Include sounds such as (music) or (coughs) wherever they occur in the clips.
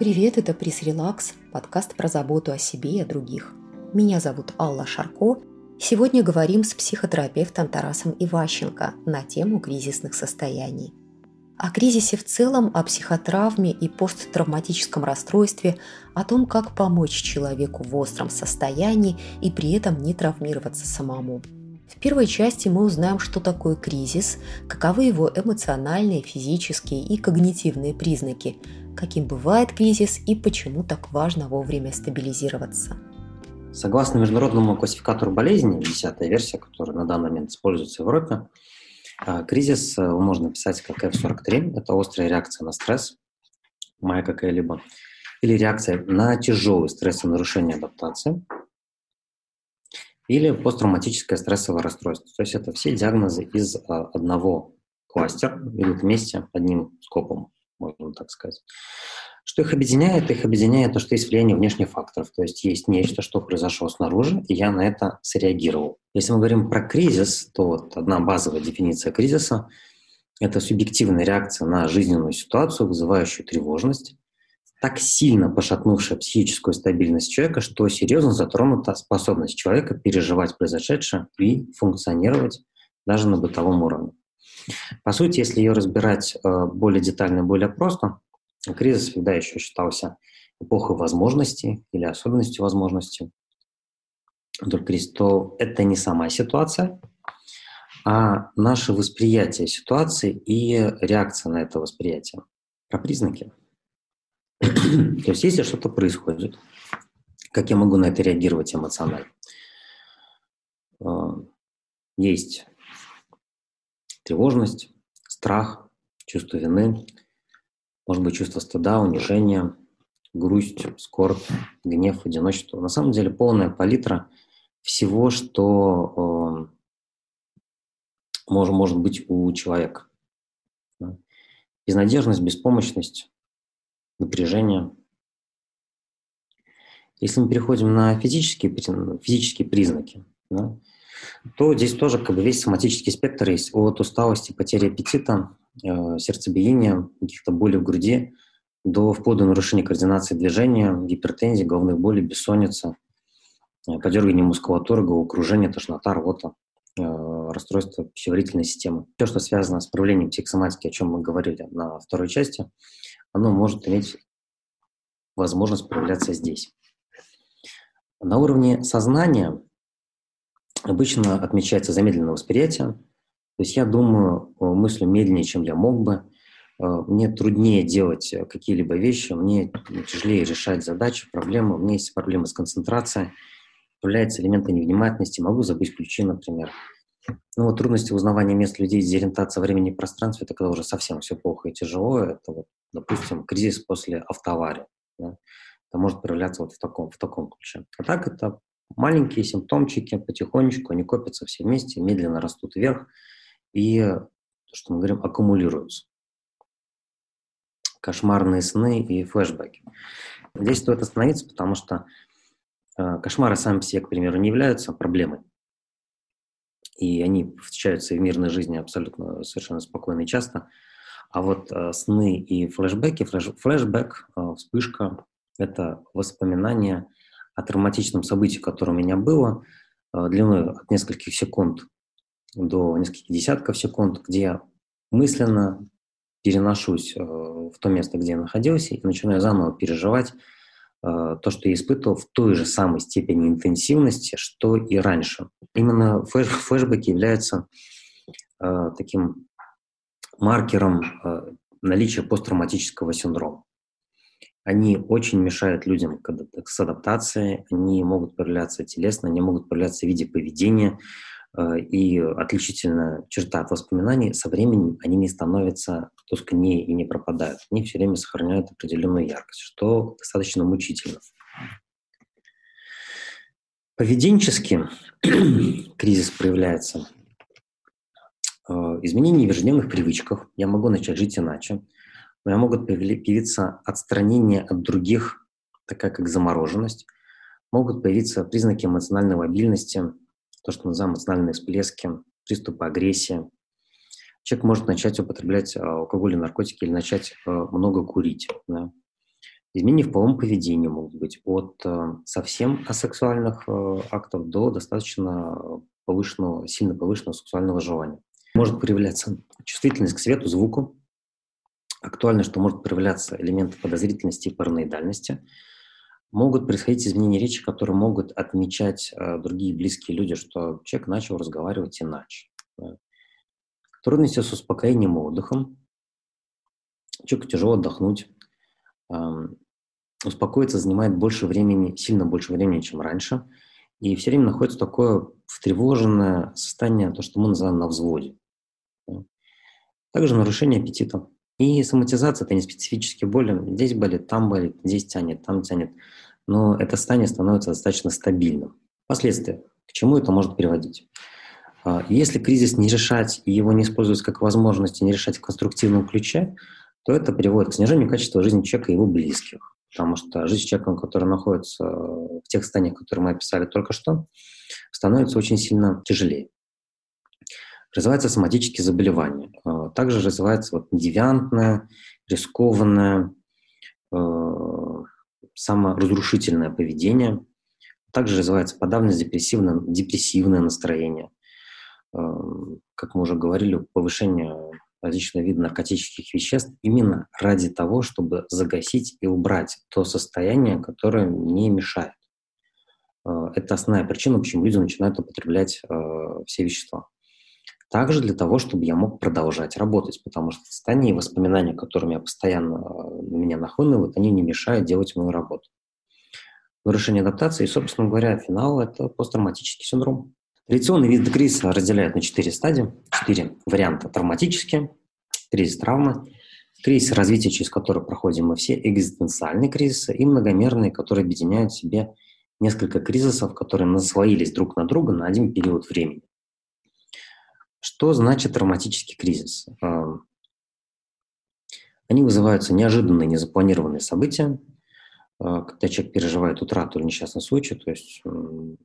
Привет, это Прис Релакс, подкаст про заботу о себе и о других. Меня зовут Алла Шарко. Сегодня говорим с психотерапевтом Тарасом Иващенко на тему кризисных состояний. О кризисе в целом, о психотравме и посттравматическом расстройстве, о том, как помочь человеку в остром состоянии и при этом не травмироваться самому – в первой части мы узнаем, что такое кризис, каковы его эмоциональные, физические и когнитивные признаки, каким бывает кризис и почему так важно вовремя стабилизироваться. Согласно международному классификатору болезней, десятая версия, которая на данный момент используется в Европе, а, кризис э, можно писать как F43, это острая реакция на стресс, моя какая-либо, или реакция на тяжелый стресс и нарушение адаптации – или посттравматическое стрессовое расстройство. То есть это все диагнозы из а, одного кластера, идут вместе одним скопом, можно так сказать. Что их объединяет? Их объединяет то, что есть влияние внешних факторов. То есть есть нечто, что произошло снаружи, и я на это среагировал. Если мы говорим про кризис, то вот одна базовая дефиниция кризиса – это субъективная реакция на жизненную ситуацию, вызывающую тревожность, так сильно пошатнувшая психическую стабильность человека, что серьезно затронута способность человека переживать произошедшее и функционировать даже на бытовом уровне. По сути, если ее разбирать э, более детально, более просто, кризис всегда еще считался эпохой возможностей или особенностью возможностей. Только кризис, то это не сама ситуация, а наше восприятие ситуации и реакция на это восприятие. Про признаки. То есть если что-то происходит, как я могу на это реагировать эмоционально? А, есть тревожность, страх, чувство вины, может быть, чувство стыда, унижения, грусть, скорбь, гнев, одиночество. На самом деле полная палитра всего, что э, может, может быть у человека. Безнадежность, беспомощность, напряжение. Если мы переходим на физические, физические признаки, да, то здесь тоже как бы весь соматический спектр есть от усталости, потери аппетита, э, сердцебиения, каких-то болей в груди, до вплоть до нарушения координации движения, гипертензии, головных болей, бессонница, э, подергивание мускулатуры, головокружение, тошнота, рвота, э, расстройство пищеварительной системы. Все, что связано с проявлением психосоматики, о чем мы говорили на второй части, оно может иметь возможность проявляться здесь. На уровне сознания обычно отмечается замедленное восприятие. То есть я думаю, э, мыслю медленнее, чем я мог бы. Э, мне труднее делать какие-либо вещи, мне тяжелее решать задачи, проблемы. У меня есть проблемы с концентрацией, появляются элементы невнимательности, могу забыть ключи, например. Ну вот трудности узнавания мест людей, дезориентация времени и пространства, это когда уже совсем все плохо и тяжело. Это вот, допустим, кризис после автоаварии. Да? Это может проявляться вот в таком, в таком ключе. А так это маленькие симптомчики, потихонечку они копятся все вместе, медленно растут вверх и, то, что мы говорим, аккумулируются. Кошмарные сны и флешбеки. Здесь стоит остановиться, потому что э, кошмары сами по себе, к примеру, не являются проблемой и они встречаются в мирной жизни абсолютно совершенно спокойно и часто. А вот э, сны и флешбеки, флеш, флешбэк, э, вспышка – это воспоминание о травматичном событии, которое у меня было, э, длиной от нескольких секунд до нескольких десятков секунд, где я мысленно переношусь э, в то место, где я находился, и начинаю заново переживать Э, то, что я испытывал в той же самой степени интенсивности, что и раньше. Именно флеш, флешбеки являются таким маркером наличия посттравматического синдрома. Они очень мешают людям с адаптацией, они могут проявляться телесно, они могут проявляться в виде поведения, Э, и отличительная черта от воспоминаний, со временем они не становятся тускнее и не пропадают. Они все время сохраняют определенную яркость, что достаточно мучительно. Поведенчески (clears throat) кризис проявляется э, изменение в ежедневных привычках. Я могу начать жить иначе. Меня могут появиться отстранение от других, такая как замороженность. Могут появиться признаки эмоциональной лобильности, то, что называем эмоциональные всплески, приступы агрессии. Человек может начать употреблять а, алкоголь и наркотики или начать а, много курить. Да. Изменения в половом поведении могут быть от э, совсем асексуальных э, актов до достаточно повышенного, сильно повышенного сексуального желания. Может проявляться чувствительность к свету, звуку. Актуально, что может проявляться элементы подозрительности и параноидальности. Могут происходить изменения речи, которые могут отмечать э, другие близкие люди, что человек начал разговаривать иначе. Да. Трудности с успокоением и отдыхом. Человеку тяжело отдохнуть успокоиться занимает больше времени, сильно больше времени, чем раньше. И все время находится такое втревоженное состояние, то, что мы называем на взводе. Также нарушение аппетита. И соматизация – это не специфические боли. Здесь болит, там болит, здесь тянет, там тянет. Но это состояние становится достаточно стабильным. Последствия. К чему это может приводить? А, если кризис не решать и его не использовать как возможность, и не решать в конструктивном ключе, то это приводит к снижению качества жизни человека и его близких. Потому что жизнь с человеком, который находится в тех состояниях, которые мы описали только что, становится очень сильно тяжелее. Развиваются соматические заболевания. А, также развивается вот девиантное, рискованное, э, саморазрушительное поведение. Также развивается подавленность, депрессивное, депрессивное настроение. Э, как мы уже говорили, повышение различные виды наркотических веществ именно ради того, чтобы загасить и убрать то состояние, которое не мешает. Э, это основная причина, почему люди начинают употреблять э, все вещества. Также для того, чтобы я мог продолжать работать, потому что состояние и воспоминания, которыми я постоянно э, меня нахлынывают, они не мешают делать мою работу. Нарушение адаптации и, собственно говоря, финал – это посттравматический синдром. Традиционный вид кризиса разделяют на четыре стадии, четыре варианта. Травматические, кризис травмы, кризис развития, через который проходим мы все, экзистенциальные кризисы и многомерные, которые объединяют в себе несколько кризисов, которые наслоились друг на друга на один период времени. Что значит травматический кризис? Они вызываются неожиданные, незапланированные события, а, когда человек переживает утрату или несчастный случай, то есть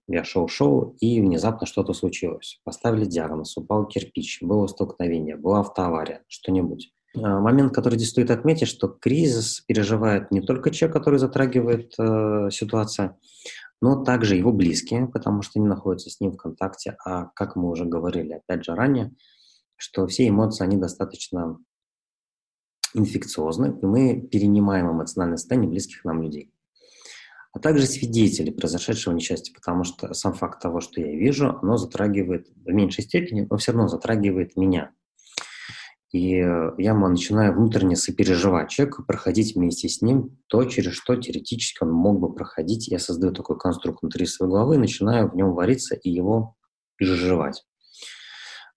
я шел-шел, и внезапно что-то случилось. Поставили диагноз, упал кирпич, было столкновение, была автоавария, что-нибудь. А, момент, который здесь стоит отметить, что кризис переживает не только человек, который затрагивает э, ситуация, но также его близкие, потому что они находятся с ним в контакте. А как мы уже говорили, опять же, ранее, что все эмоции, они достаточно инфекциозны, и мы перенимаем эмоциональное состояние близких нам людей. А также свидетели произошедшего несчастья, потому что сам факт того, что я вижу, оно затрагивает в меньшей степени, но все равно затрагивает меня. И я начинаю внутренне сопереживать человеку, проходить вместе с ним то, через что теоретически он мог бы проходить. Я создаю такой конструкт внутри своей головы, начинаю в нем вариться и его переживать.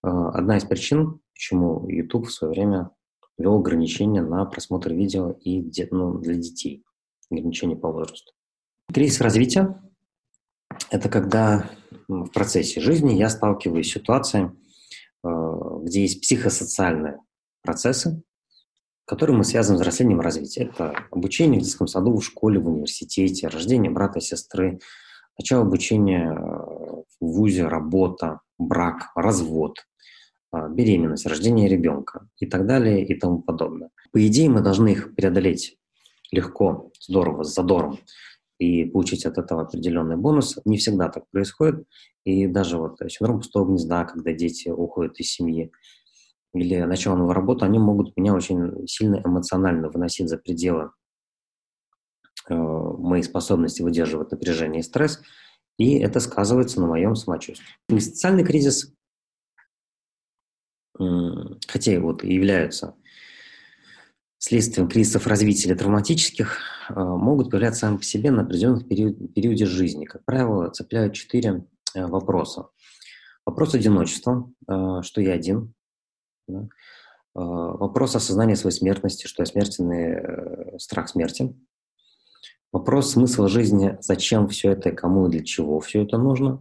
А, одна из причин, почему YouTube в свое время ввел ограничения на просмотр видео и ну, для детей, ограничения по возрасту. Кризис развития – это когда в процессе жизни я сталкиваюсь с ситуацией, э, где есть психосоциальные процессы, которые мы связываем с взрослением и развитием. Это обучение в детском саду, в школе, в университете, рождение брата, сестры, начало обучения э, в ВУЗе, работа, брак, развод, а, беременность, рождение ребенка и так далее и тому подобное. По идее, мы должны их преодолеть легко, здорово, с задором и получить от этого определенный бонус. Не всегда так происходит. И даже вот синдром пустого гнезда, когда дети уходят из семьи, или начало новой работы, они могут меня очень сильно эмоционально выносить за пределы э, моей способности выдерживать напряжение и стресс, и это сказывается на моем самочувствии. Социальный кризис хотя и вот являются следствием кризисов развития или травматических, а, могут появляться сами по себе на определенных период, периоде жизни. Как правило, цепляют четыре э, вопроса. Вопрос одиночества, э, что я один. Да? А, вопрос осознания своей смертности, что я смертный э, страх смерти. Вопрос смысла жизни, зачем все это, кому и для чего все это нужно.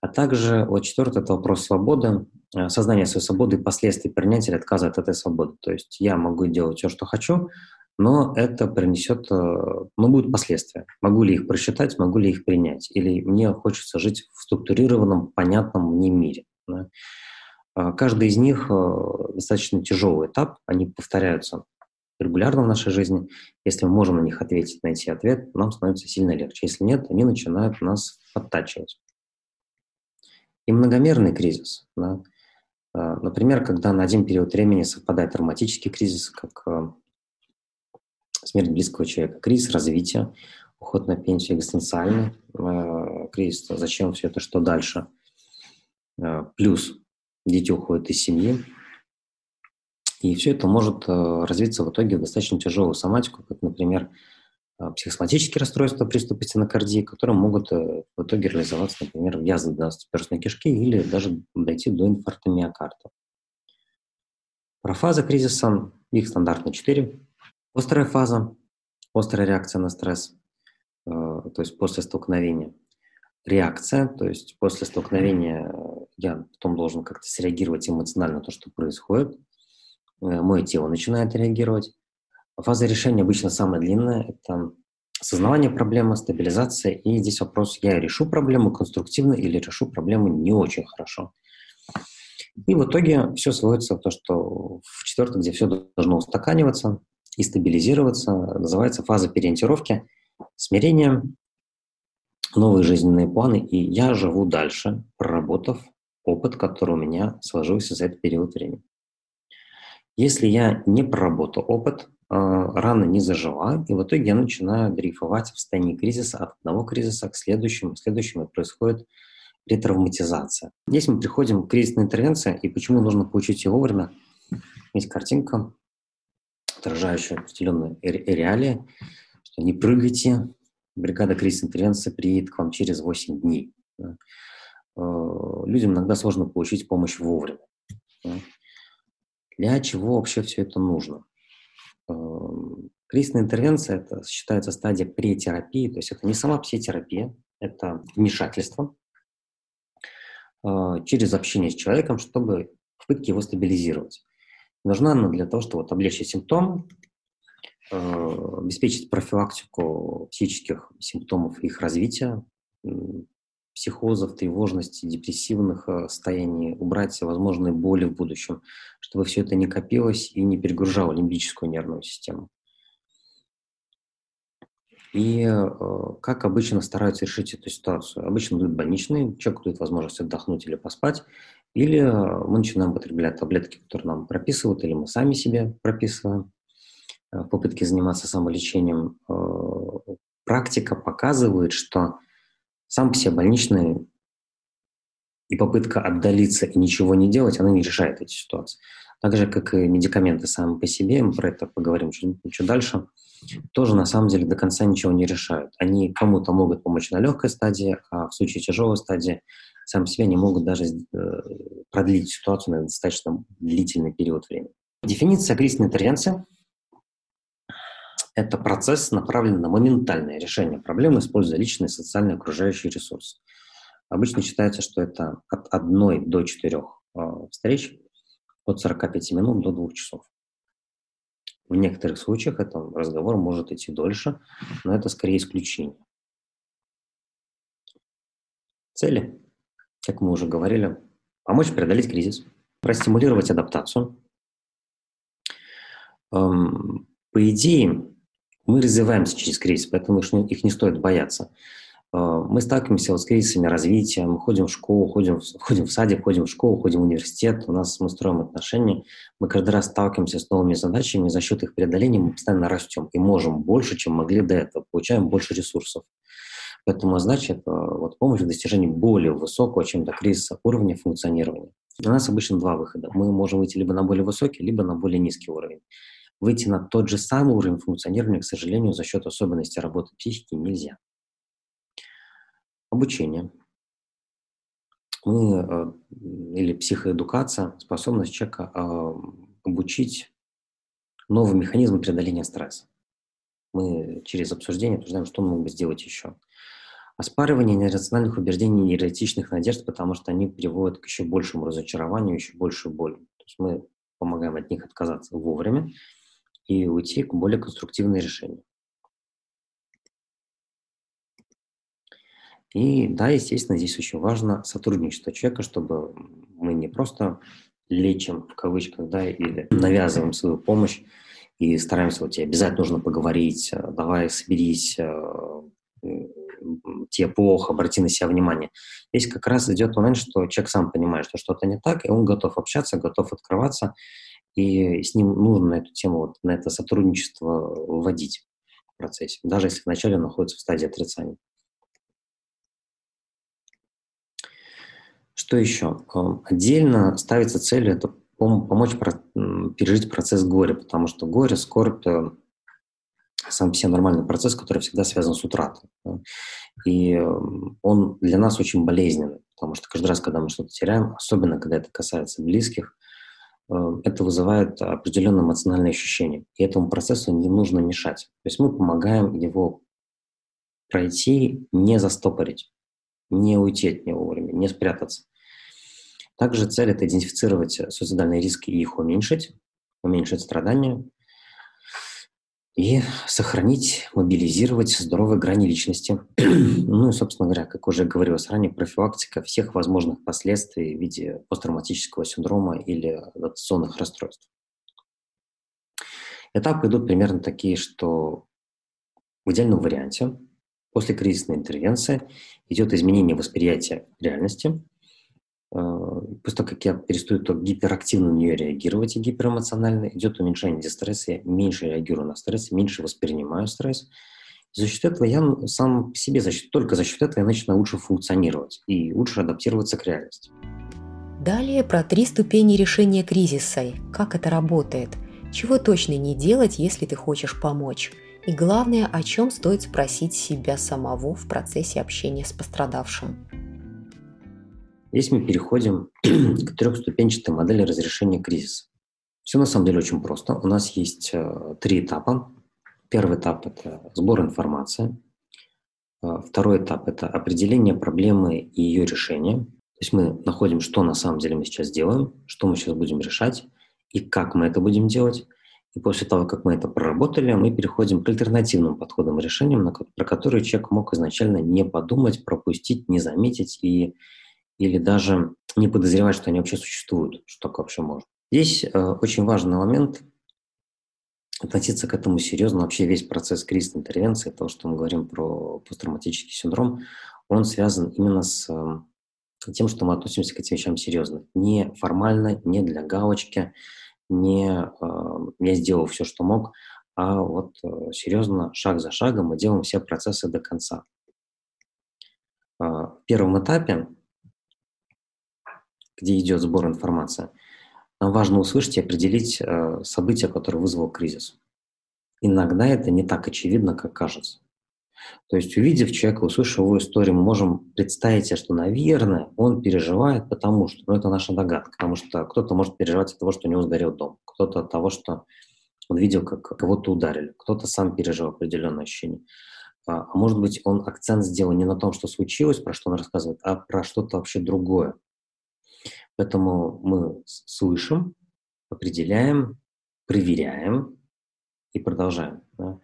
А также вот четвертый – это вопрос свободы, Э, сознание своей свободы и последствий принятия или отказа от этой свободы. То есть я могу делать все, что хочу, но это принесет, э, ну, будут последствия. Могу ли их просчитать, могу ли их принять? Или мне хочется жить в структурированном, понятном мне мире. Да? Э, каждый из них достаточно тяжелый этап, они повторяются регулярно в нашей жизни. Если мы можем на них ответить, найти ответ, нам становится сильно легче. Если нет, они начинают нас подтачивать. И многомерный кризис. Да? А, например, когда на один период времени совпадает травматический кризис, как а, смерть близкого человека, кризис развития, уход на пенсию, экзистенциальный кризис, зачем все это, что дальше. Плюс дети уходят из семьи, и все это может э, развиться в итоге в достаточно тяжелую соматику, как, например, э, психосоматические расстройства приступы стенокардии, которые могут э, в итоге реализоваться, например, в язве 12-перстной кишки или даже дойти до инфаркта миокарда. Про фазы кризиса, их стандартно 4. Острая фаза, острая реакция на стресс, то есть после столкновения. Реакция, то есть после столкновения я потом должен как-то среагировать эмоционально на то, что происходит – Э, мое тело начинает реагировать. Фаза решения обычно самая длинная. Это осознавание проблемы, стабилизация. И здесь вопрос, я решу проблему конструктивно или решу проблему не очень хорошо. И в итоге все сводится в то, что в четвертом, где все должно устаканиваться и стабилизироваться, называется фаза переориентировки, смирение, новые жизненные планы, и я живу дальше, проработав опыт, который у меня сложился за этот период времени. Если я не проработал опыт, а, рана не зажила, и в итоге я начинаю дрейфовать в состоянии кризиса от одного кризиса к следующему, следующему происходит ретравматизация. Здесь мы приходим к кризисной интервенции, и почему нужно получить ее вовремя. Есть картинка, отражающая определенные реалии, что не прыгайте, бригада кризисной интервенции приедет к вам через 8 дней. А, людям иногда сложно получить помощь вовремя. Для чего вообще все это нужно? Эм, кризисная интервенция – это считается стадия претерапии, то есть это не сама психотерапия, это вмешательство э, через общение с человеком, чтобы в попытке его стабилизировать. Нужна она для того, чтобы вот облегчить симптом, э, обеспечить профилактику психических симптомов и их развития, психозов, тревожности, депрессивных э, состояний, убрать возможные боли в будущем, чтобы все это не копилось и не перегружало лимбическую нервную систему. И э, как обычно стараются решить эту ситуацию? Обычно дают больничные, человеку дают возможность отдохнуть или поспать, или э, мы начинаем употреблять таблетки, которые нам прописывают, или мы сами себе прописываем в попытке заниматься самолечением. Практика показывает, что сам по себе больничный и попытка отдалиться и ничего не делать, она не решает эти ситуации. Так же, как и медикаменты сами по себе, мы про это поговорим чуть, чуть дальше, тоже на самом деле до конца ничего не решают. Они кому-то могут помочь на легкой стадии, а в случае тяжелой стадии сами по себе не могут даже э, продлить ситуацию на достаточно длительный период времени. Дефиниция кризисной интервенции – это процесс, направленный на моментальное решение проблемы, используя личные, социальные, окружающие ресурсы. Обычно считается, что это от одной до четырех э, встреч, от 45 минут до двух часов. В некоторых случаях этот разговор может идти дольше, но это скорее исключение. Цели, как мы уже говорили, помочь преодолеть кризис, простимулировать адаптацию. Эм, по идее, мы развиваемся через кризис, поэтому их не стоит бояться. А, мы сталкиваемся вот с кризисами развития, мы ходим в школу, ходим, (laughs) ходим в садик, ходим в школу, ходим в университет, у нас мы строим отношения, мы каждый раз сталкиваемся с новыми задачами, за счет их преодоления мы постоянно растем и можем больше, чем могли до этого, получаем больше ресурсов. Поэтому это вот помощь в достижении более высокого, чем до кризиса уровня функционирования. У нас обычно два выхода. Мы можем выйти либо на более высокий, либо на более низкий уровень. Выйти на тот же самый уровень функционирования, к сожалению, за счет особенностей работы психики нельзя. Обучение. Мы, э, или психоэдукация, способность человека э, обучить новый механизм преодоления стресса. Мы через обсуждение обсуждаем, что мы могли бы сделать еще. Оспаривание нерациональных убеждений и нереалистичных надежд, потому что они приводят к еще большему разочарованию, еще большей боли. То есть мы помогаем от них отказаться вовремя и уйти к более конструктивным решениям. И да, естественно, здесь очень важно сотрудничество человека, чтобы мы не просто лечим в кавычках, да, или навязываем свою помощь и стараемся, вот тебе обязательно нужно поговорить, э, давай соберись, э, тебе плохо, обрати на себя внимание. Здесь как раз идет момент, что человек сам понимает, что что-то не так, и он готов общаться, готов открываться, и с ним нужно на эту тему, вот, на это сотрудничество вводить в процессе, даже если вначале он находится в стадии отрицания. Что еще? Эм, отдельно ставится целью это помочь пережить процесс горя, потому что горе, скорбь сам по себе нормальный процесс, который всегда связан с утратой. И эм, он для нас очень болезненный, потому что каждый раз, когда мы что-то теряем, особенно когда это касается близких, это вызывает определенное эмоциональное ощущение. И этому процессу не нужно мешать. То есть мы помогаем его пройти, не застопорить, не уйти от него вовремя, не спрятаться. Также цель – это идентифицировать суицидальные риски и их уменьшить, уменьшить страдания, и сохранить, мобилизировать здоровые грани личности. (clears throat) ну и, собственно говоря, как уже говорилось ранее, профилактика всех возможных последствий в виде посттравматического синдрома или адаптационных расстройств. Этапы идут примерно такие, что в идеальном варианте после кризисной интервенции идет изменение восприятия реальности, после того, как я перестаю то гиперактивно на нее реагировать и гиперэмоционально, идет уменьшение дистресса, я меньше реагирую на стресс, меньше воспринимаю стресс. за счет этого я сам себе, за счет, только за счет этого я начинаю лучше функционировать и лучше адаптироваться к реальности. Далее про три ступени решения кризиса. Как это работает? Чего точно не делать, если ты хочешь помочь? И главное, о чем стоит спросить себя самого в процессе общения с пострадавшим. Здесь мы переходим (clears throat) к трехступенчатой модели разрешения кризиса. Все на самом деле очень просто. У нас есть э, три этапа. Первый этап – это сбор информации. Э, второй этап – это определение проблемы и ее решение. То есть мы находим, что на самом деле мы сейчас делаем, что мы сейчас будем решать и как мы это будем делать. И после того, как мы это проработали, мы переходим к альтернативным подходам и решениям, про которые человек мог изначально не подумать, пропустить, не заметить и или даже не подозревать, что они вообще существуют, что такое вообще может. Здесь э, очень важный момент относиться к этому серьезно. Вообще весь процесс кризисной интервенции, то, что мы говорим про посттравматический синдром, он связан именно с э, тем, что мы относимся к этим вещам серьезно. Не формально, не для галочки, не э, я сделал все, что мог, а вот э, серьезно, шаг за шагом мы делаем все процессы до конца. Э, в первом этапе где идет сбор информации, нам важно услышать и определить э, события, которые вызвал кризис. Иногда это не так очевидно, как кажется. То есть, увидев человека, услышав его историю, мы можем представить себе, что, наверное, он переживает, потому что, ну, это наша догадка, потому что кто-то может переживать от того, что у него сгорел дом, кто-то от того, что он видел, как кого-то ударили, кто-то сам пережил определенное ощущение. А, а может быть, он акцент сделал не на том, что случилось, про что он рассказывает, а про что-то вообще другое. Поэтому мы слышим, определяем, проверяем и продолжаем. Да.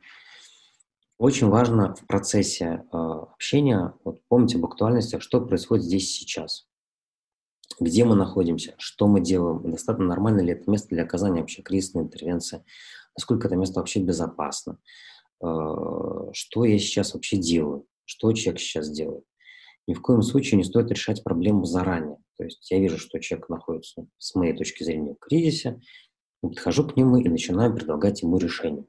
Очень важно в процессе э, общения вот, помнить об актуальности, что происходит здесь сейчас. Где мы находимся, что мы делаем, достаточно нормально ли это место для оказания вообще кризисной интервенции, насколько это место вообще безопасно, э, что я сейчас вообще делаю, что человек сейчас делает. Ни в коем случае не стоит решать проблему заранее. То есть я вижу, что человек находится, с моей точки зрения, в кризисе, подхожу к нему и начинаю предлагать ему решение.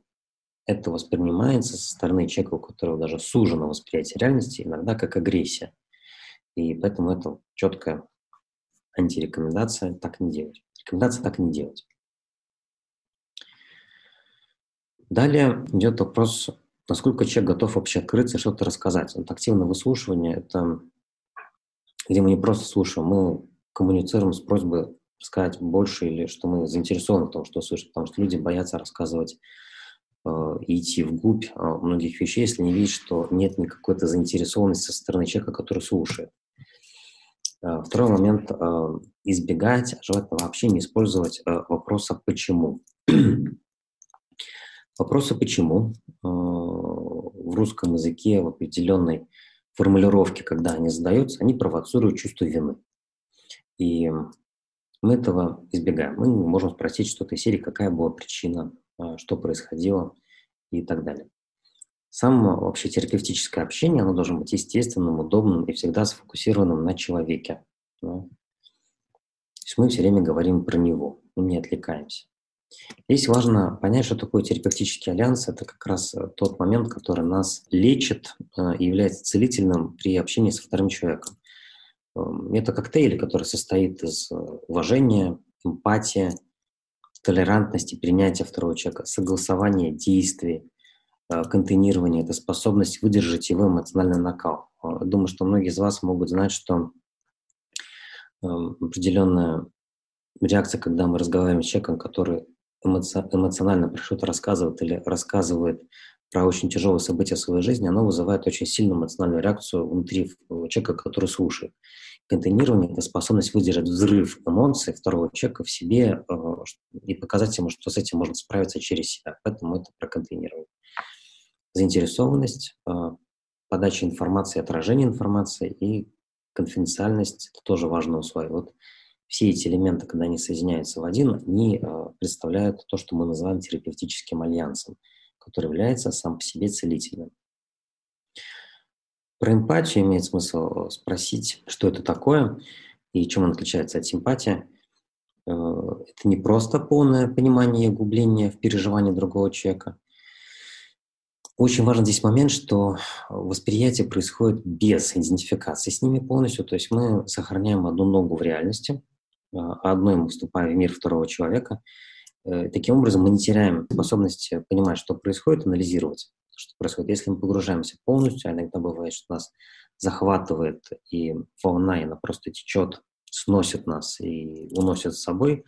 Это воспринимается со стороны человека, у которого даже сужено восприятие реальности, иногда как агрессия. И поэтому это четкая антирекомендация так не делать. Рекомендация так не делать. Далее идет вопрос насколько человек готов вообще открыться и что-то рассказать. Вот активное выслушивание – это где мы не просто слушаем, мы коммуницируем с просьбой рассказать больше или что мы заинтересованы в том, что слышат, потому что люди боятся рассказывать э, и идти вглубь э, многих вещей, если не видят, что нет никакой-то заинтересованности со стороны человека, который слушает. Э, второй момент э, – избегать, желательно вообще не использовать э, вопроса «почему?». Вопросы «почему?» э, в русском языке в определенной формулировке, когда они задаются, они провоцируют чувство вины. И мы этого избегаем. Мы можем спросить что-то из серии, какая была причина что происходило и так далее. Само вообще терапевтическое общение, оно должно быть естественным, удобным и всегда сфокусированным на человеке. То есть мы все время говорим про него, мы не отвлекаемся. Здесь важно понять, что такое терапевтический альянс. Это как раз э, тот момент, который нас лечит э, и является целительным при общении со вторым человеком. Эм, это коктейль, который состоит из э, уважения, эмпатии, толерантности, принятия второго человека, согласования действий, контейнирования. Это способность выдержать его эмоциональный накал. Думаю, что многие из вас могут знать, что эм, определенная реакция, когда мы разговариваем с человеком, который эмоционально про что-то рассказывает или рассказывает про очень тяжелые события в своей жизни, оно вызывает очень сильную эмоциональную реакцию внутри человека, который слушает. Контейнирование – это способность выдержать взрыв эмоций второго человека в себе э, и показать ему, что с этим можно справиться через себя. Поэтому это про контейнирование. Заинтересованность, э, подача информации, отражение информации и конфиденциальность – это тоже важное условие. Вот все эти элементы, когда они соединяются в один, они э, представляют то, что мы называем терапевтическим альянсом, который является сам по себе целительным. Про эмпатию имеет смысл спросить, что это такое и чем он отличается от симпатии. Э, это не просто полное понимание и углубление в переживании другого человека. Очень важен здесь момент, что восприятие происходит без идентификации с ними полностью, то есть мы сохраняем одну ногу в реальности – одной мы вступаем в мир второго человека. Э, таким образом, мы не теряем способность понимать, что происходит, анализировать, что происходит. Если мы погружаемся полностью, а иногда бывает, что нас захватывает, и волна, и она просто течет, сносит нас и уносит с собой,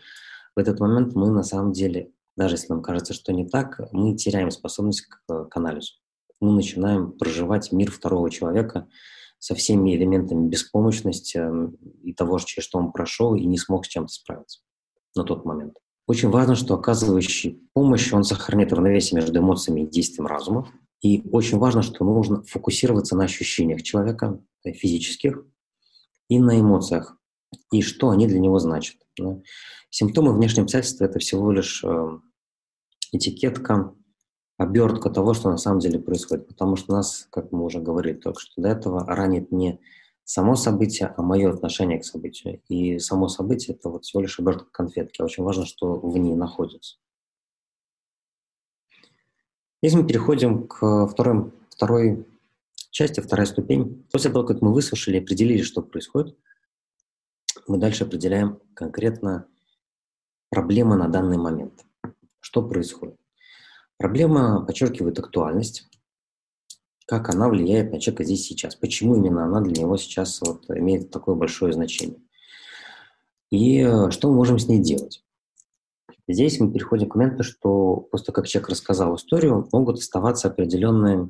в этот момент мы на самом деле, даже если нам кажется, что не так, мы теряем способность к, к анализу. Мы начинаем проживать мир второго человека, со всеми элементами беспомощности эм, и того, через что он прошел и не смог с чем-то справиться на тот момент. Очень важно, что оказывающий помощь, он сохраняет равновесие между эмоциями и действием разума. И очень важно, что нужно фокусироваться на ощущениях человека, э, физических, и на эмоциях, и что они для него значат. Симптомы внешнего обстоятельства – это всего лишь эм, этикетка, обертка того, что на самом деле происходит. Потому что нас, как мы уже говорили только что до этого, ранит не само событие, а мое отношение к событию. И само событие – это вот всего лишь обертка конфетки. Очень важно, что в ней находится. Здесь мы переходим к второй, второй части, вторая ступень. После того, как мы выслушали и определили, что происходит, мы дальше определяем конкретно проблемы на данный момент. Что происходит? Проблема подчеркивает актуальность, как она влияет на человека здесь сейчас, почему именно она для него сейчас вот имеет такое большое значение. И э, что мы можем с ней делать? Здесь мы переходим к моменту, что того, как человек рассказал историю, могут оставаться определенные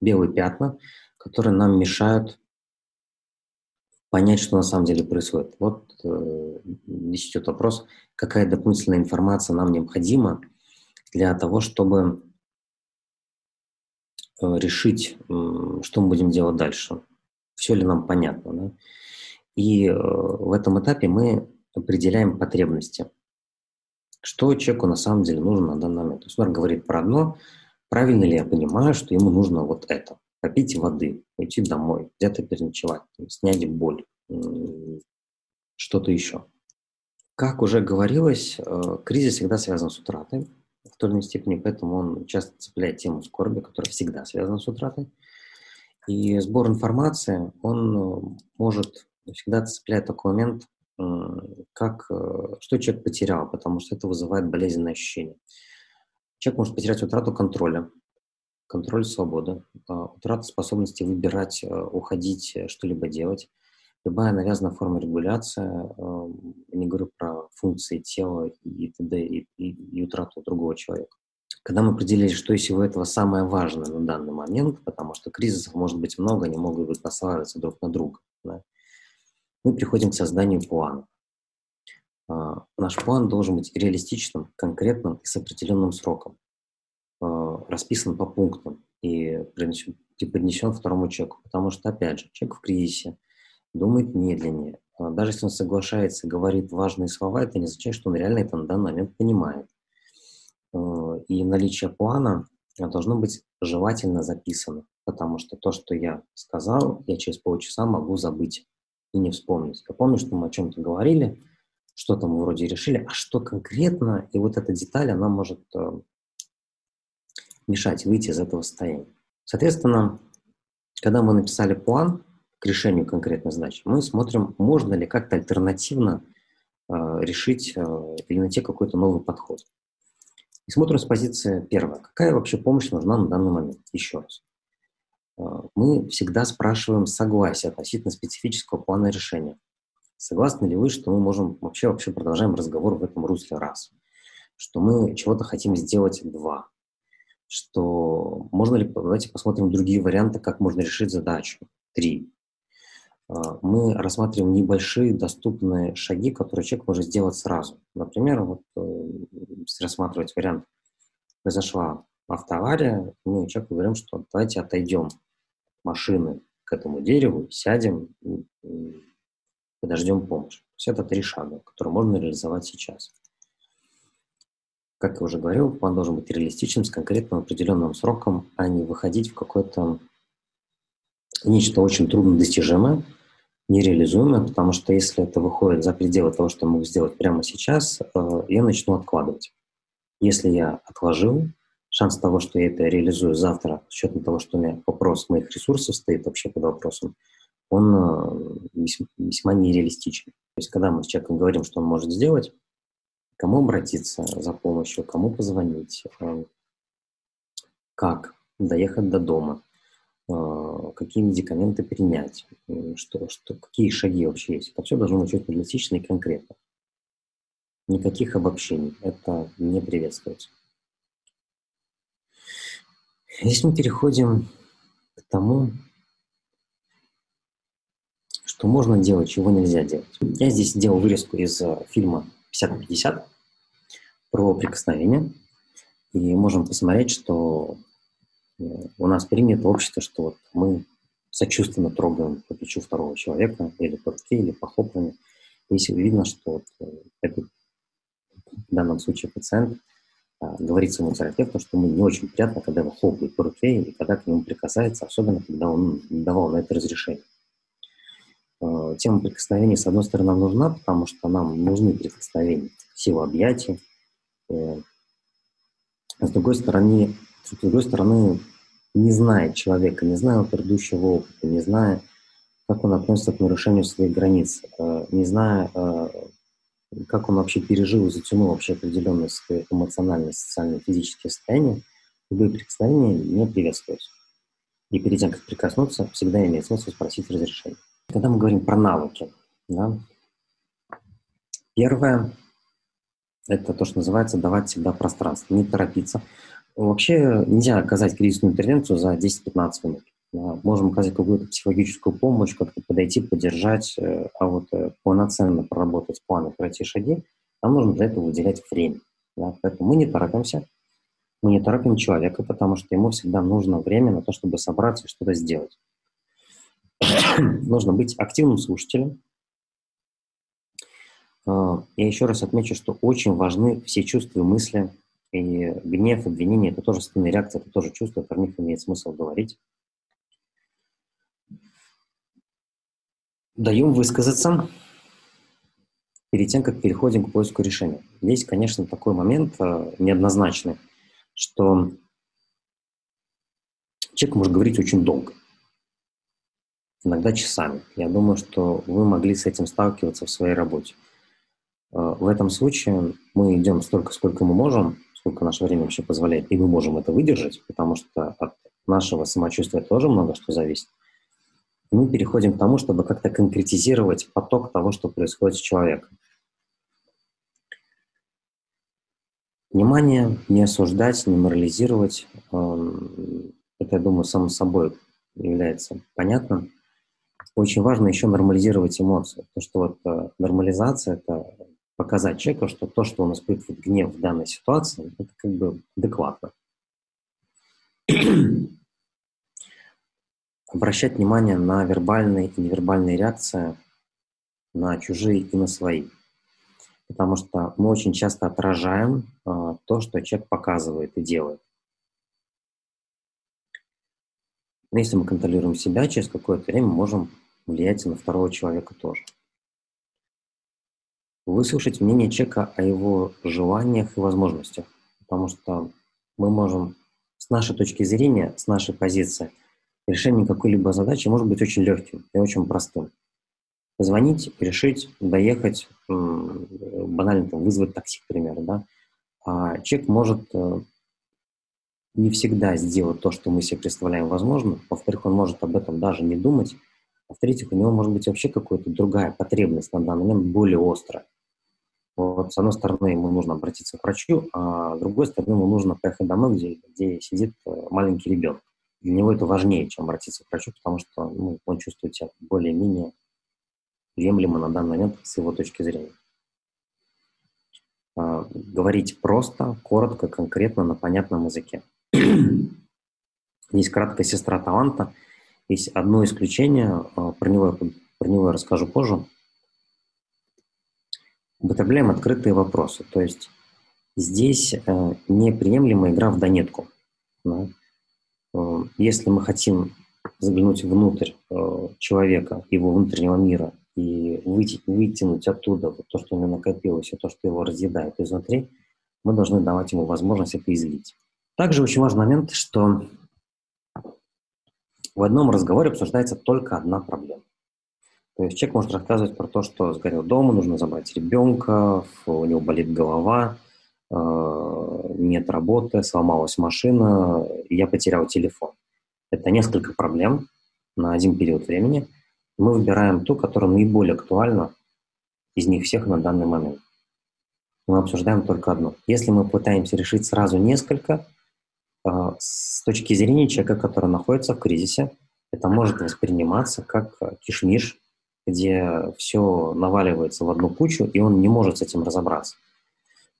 белые пятна, которые нам мешают понять, что на самом деле происходит. Вот э, здесь идет вопрос, какая дополнительная информация нам необходима для того, чтобы э, решить, что мы будем делать дальше. Все ли нам понятно. Да? И э, в этом этапе мы определяем потребности. Что человеку на самом деле нужно на данный момент. То есть он говорит про одно, правильно ли я понимаю, что ему нужно вот это. Попить воды, уйти домой, где-то переночевать, снять боль, что-то еще. Как уже говорилось, э, кризис всегда связан с утратой в той или иной степени, поэтому он часто цепляет тему скорби, которая всегда связана с утратой. И сбор информации, он э, может всегда цеплять такой момент, как, э, что человек потерял, потому что это вызывает болезненное ощущение. Человек может потерять утрату контроля, контроль свободы, утрату способности выбирать, э, уходить, что-либо делать, любая навязанная форма регуляции, я не говорю про функции тела и т.д. И, и, и утрату другого человека. Когда мы определили, что из всего этого самое важное на данный момент, потому что кризисов может быть много, они могут быть наслаиваться друг на друга, да, мы приходим к созданию плана. А, наш план должен быть реалистичным, конкретным и с определенным сроком, а, расписан по пунктам и преподнесен второму человеку. Потому что, опять же, человек в кризисе – думает медленнее. Даже если он соглашается, говорит важные слова, это не означает, что он реально это на данный момент понимает. э, и наличие плана должно быть желательно записано, потому что то, что я сказал, я через полчаса могу забыть и не вспомнить. Я помню, что мы о чем-то говорили, что-то мы вроде решили, а что конкретно, и вот эта деталь, она может э, мешать выйти из этого состояния. Соответственно, когда мы написали план к решению конкретной задачи, мы смотрим, можно ли как-то альтернативно э, решить э, или найти какой-то новый подход. И смотрим с позиции первая. Какая вообще помощь нужна на данный момент? Еще раз. Э, мы всегда спрашиваем согласие относительно специфического плана решения. Согласны ли вы, что мы можем вообще, вообще продолжаем разговор в этом русле раз? Что мы чего-то хотим сделать два? Что можно ли, давайте посмотрим другие варианты, как можно решить задачу. Три. А, мы рассматриваем небольшие доступные шаги, которые человек может сделать сразу. Например, вот, э, если рассматривать вариант, произошла автоавария, мы человеку говорим, что давайте отойдем машины к этому дереву, сядем, подождем помощь. То есть это три шага, которые можно реализовать сейчас. Как я уже говорил, план должен быть реалистичным, с конкретным определенным сроком, а не выходить в какое-то нечто очень трудно достижимое, нереализуемое, потому что если это выходит за пределы того, что я могу сделать прямо сейчас, э, я начну откладывать. Если я отложил, шанс того, что я это реализую завтра, с учетом того, что у меня вопрос моих ресурсов стоит вообще под вопросом, он э, весьма, нереалистичен. То есть, когда мы с человеком говорим, что он может сделать, кому обратиться за помощью, кому позвонить, э, как доехать до дома, какие медикаменты принять, что, что, какие шаги вообще есть. Это все должно быть очень реалистично и конкретно. Никаких обобщений. Это не приветствуется. Здесь мы переходим к тому, что можно делать, чего нельзя делать. Я здесь сделал вырезку из э, фильма 50 на 50 про прикосновение. И можем посмотреть, что у нас принято общество, что вот мы сочувственно трогаем по плечу второго человека, или по руке, или по хлопанию. Если видно, что вот э, этот, в данном случае пациент а, говорит своему терапевту, что ему не очень приятно, когда его хлопают по руке или когда к нему прикасается, особенно когда он давал на это разрешение. Э, тема прикосновений, с одной стороны, нам нужна, потому что нам нужны прикосновения, сила объятий. Э, а с другой стороны, с другой стороны, не зная человека, не зная его предыдущего опыта, не зная, как он относится к нарушению своих границ, э, не зная, как он вообще пережил и затянул вообще определенные свои эмоциональные, социальные, физические состояния, любые прикосновения не приветствуются. И перед тем, как прикоснуться, всегда имеет смысл спросить разрешение. Когда мы говорим про навыки, да, первое – это то, что называется давать всегда пространство, не торопиться. Вообще нельзя оказать кризисную интервенцию за 10-15 минут. Можем оказать какую-то психологическую помощь, как-то подойти, поддержать, э, а вот э, полноценно проработать планы, пройти шаги, нам нужно для этого выделять время. Да. Поэтому мы не торопимся, мы не торопим человека, потому что ему всегда нужно время на то, чтобы собраться и что-то сделать. (clears throat) нужно быть активным слушателем. А, я еще раз отмечу, что очень важны все чувства и мысли, и гнев, обвинение – это тоже состояние реакции, это тоже чувство, про них имеет смысл говорить. Даем высказаться перед тем, как переходим к поиску решения. Здесь, конечно, такой момент э, неоднозначный, что человек может говорить очень долго иногда часами. Я думаю, что вы могли с этим сталкиваться в своей работе. Э, в этом случае мы идем столько, сколько мы можем, сколько наше время вообще позволяет, и мы можем это выдержать, потому что от нашего самочувствия тоже много что зависит. Мы переходим к тому, чтобы как-то конкретизировать поток того, что происходит с человеком. Внимание, не осуждать, не морализировать. Эм, это, я думаю, само собой является понятным очень важно еще нормализировать эмоции. То, что вот э, нормализация – это показать человеку, что то, что он испытывает гнев в данной ситуации, это как бы адекватно. (clears throat) Обращать внимание на вербальные и невербальные реакции, на чужие и на свои. потому что мы очень часто отражаем э, то, что человек показывает и делает. Но если мы контролируем себя, через какое-то время можем влиять на второго человека тоже. Выслушать мнение человека о его желаниях и возможностях, потому что мы можем с нашей точки зрения, с нашей позиции, решение какой-либо задачи может быть очень легким и очень простым. Позвонить, решить, доехать, банально там, вызвать такси, к примеру, да. А человек может э, не всегда сделать то, что мы себе представляем возможным. Во-вторых, он может об этом даже не думать. В-третьих, у него может быть вообще какая-то другая потребность на данный момент, более острая. Вот, с одной стороны, ему нужно обратиться к врачу, а с другой стороны, ему нужно поехать домой, где, где сидит э, маленький ребенок. Для него это важнее, чем обратиться к врачу, потому что ну, он чувствует себя более-менее приемлемо на данный момент с его точки зрения. А, говорить просто, коротко, конкретно, на понятном языке. Есть краткая сестра таланта. Есть одно исключение, а, про него, про него я расскажу позже – употребляем открытые вопросы. То есть здесь э, неприемлемая игра в донетку. Да? Э, если мы хотим заглянуть внутрь э, человека, его внутреннего мира, и выйти, вытянуть оттуда вот то, что у него накопилось, и то, что его разъедает изнутри, мы должны давать ему возможность это излить. Также очень важный момент, что в одном разговоре обсуждается только одна проблема. То есть человек может рассказывать про то, что сгорел дома, нужно забрать ребенка, у него болит голова, э, нет работы, сломалась машина, и я потерял телефон. Это несколько проблем на один период времени. Мы выбираем ту, которая наиболее актуальна из них всех на данный момент. Мы обсуждаем только одну. Если мы пытаемся решить сразу несколько, э, с точки зрения человека, который находится в кризисе, это может восприниматься как кишмиш, где все наваливается в одну кучу, и он не может с этим разобраться.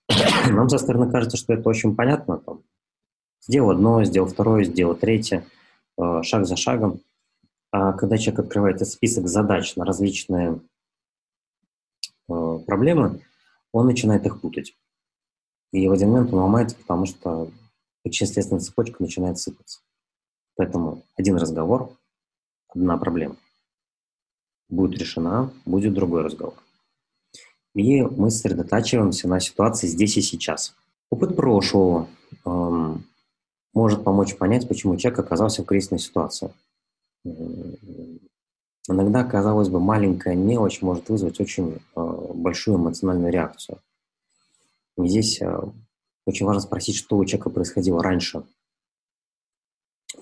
(clears throat) Нам со стороны кажется, что это очень понятно. Там, сделал одно, сделал второе, сделал третье, э, шаг за шагом. А когда человек открывает список задач на различные э, проблемы, он начинает их путать. И в один момент он ломается, потому что причинно-следственная цепочка начинает сыпаться. Поэтому один разговор, одна проблема будет решена, будет другой разговор. И мы сосредотачиваемся на ситуации здесь и сейчас. Опыт прошлого эм, может помочь понять, почему человек оказался в кризисной ситуации. Иногда, казалось бы, маленькая мелочь может вызвать очень э, большую эмоциональную реакцию. И здесь э, очень важно спросить, что у человека происходило раньше.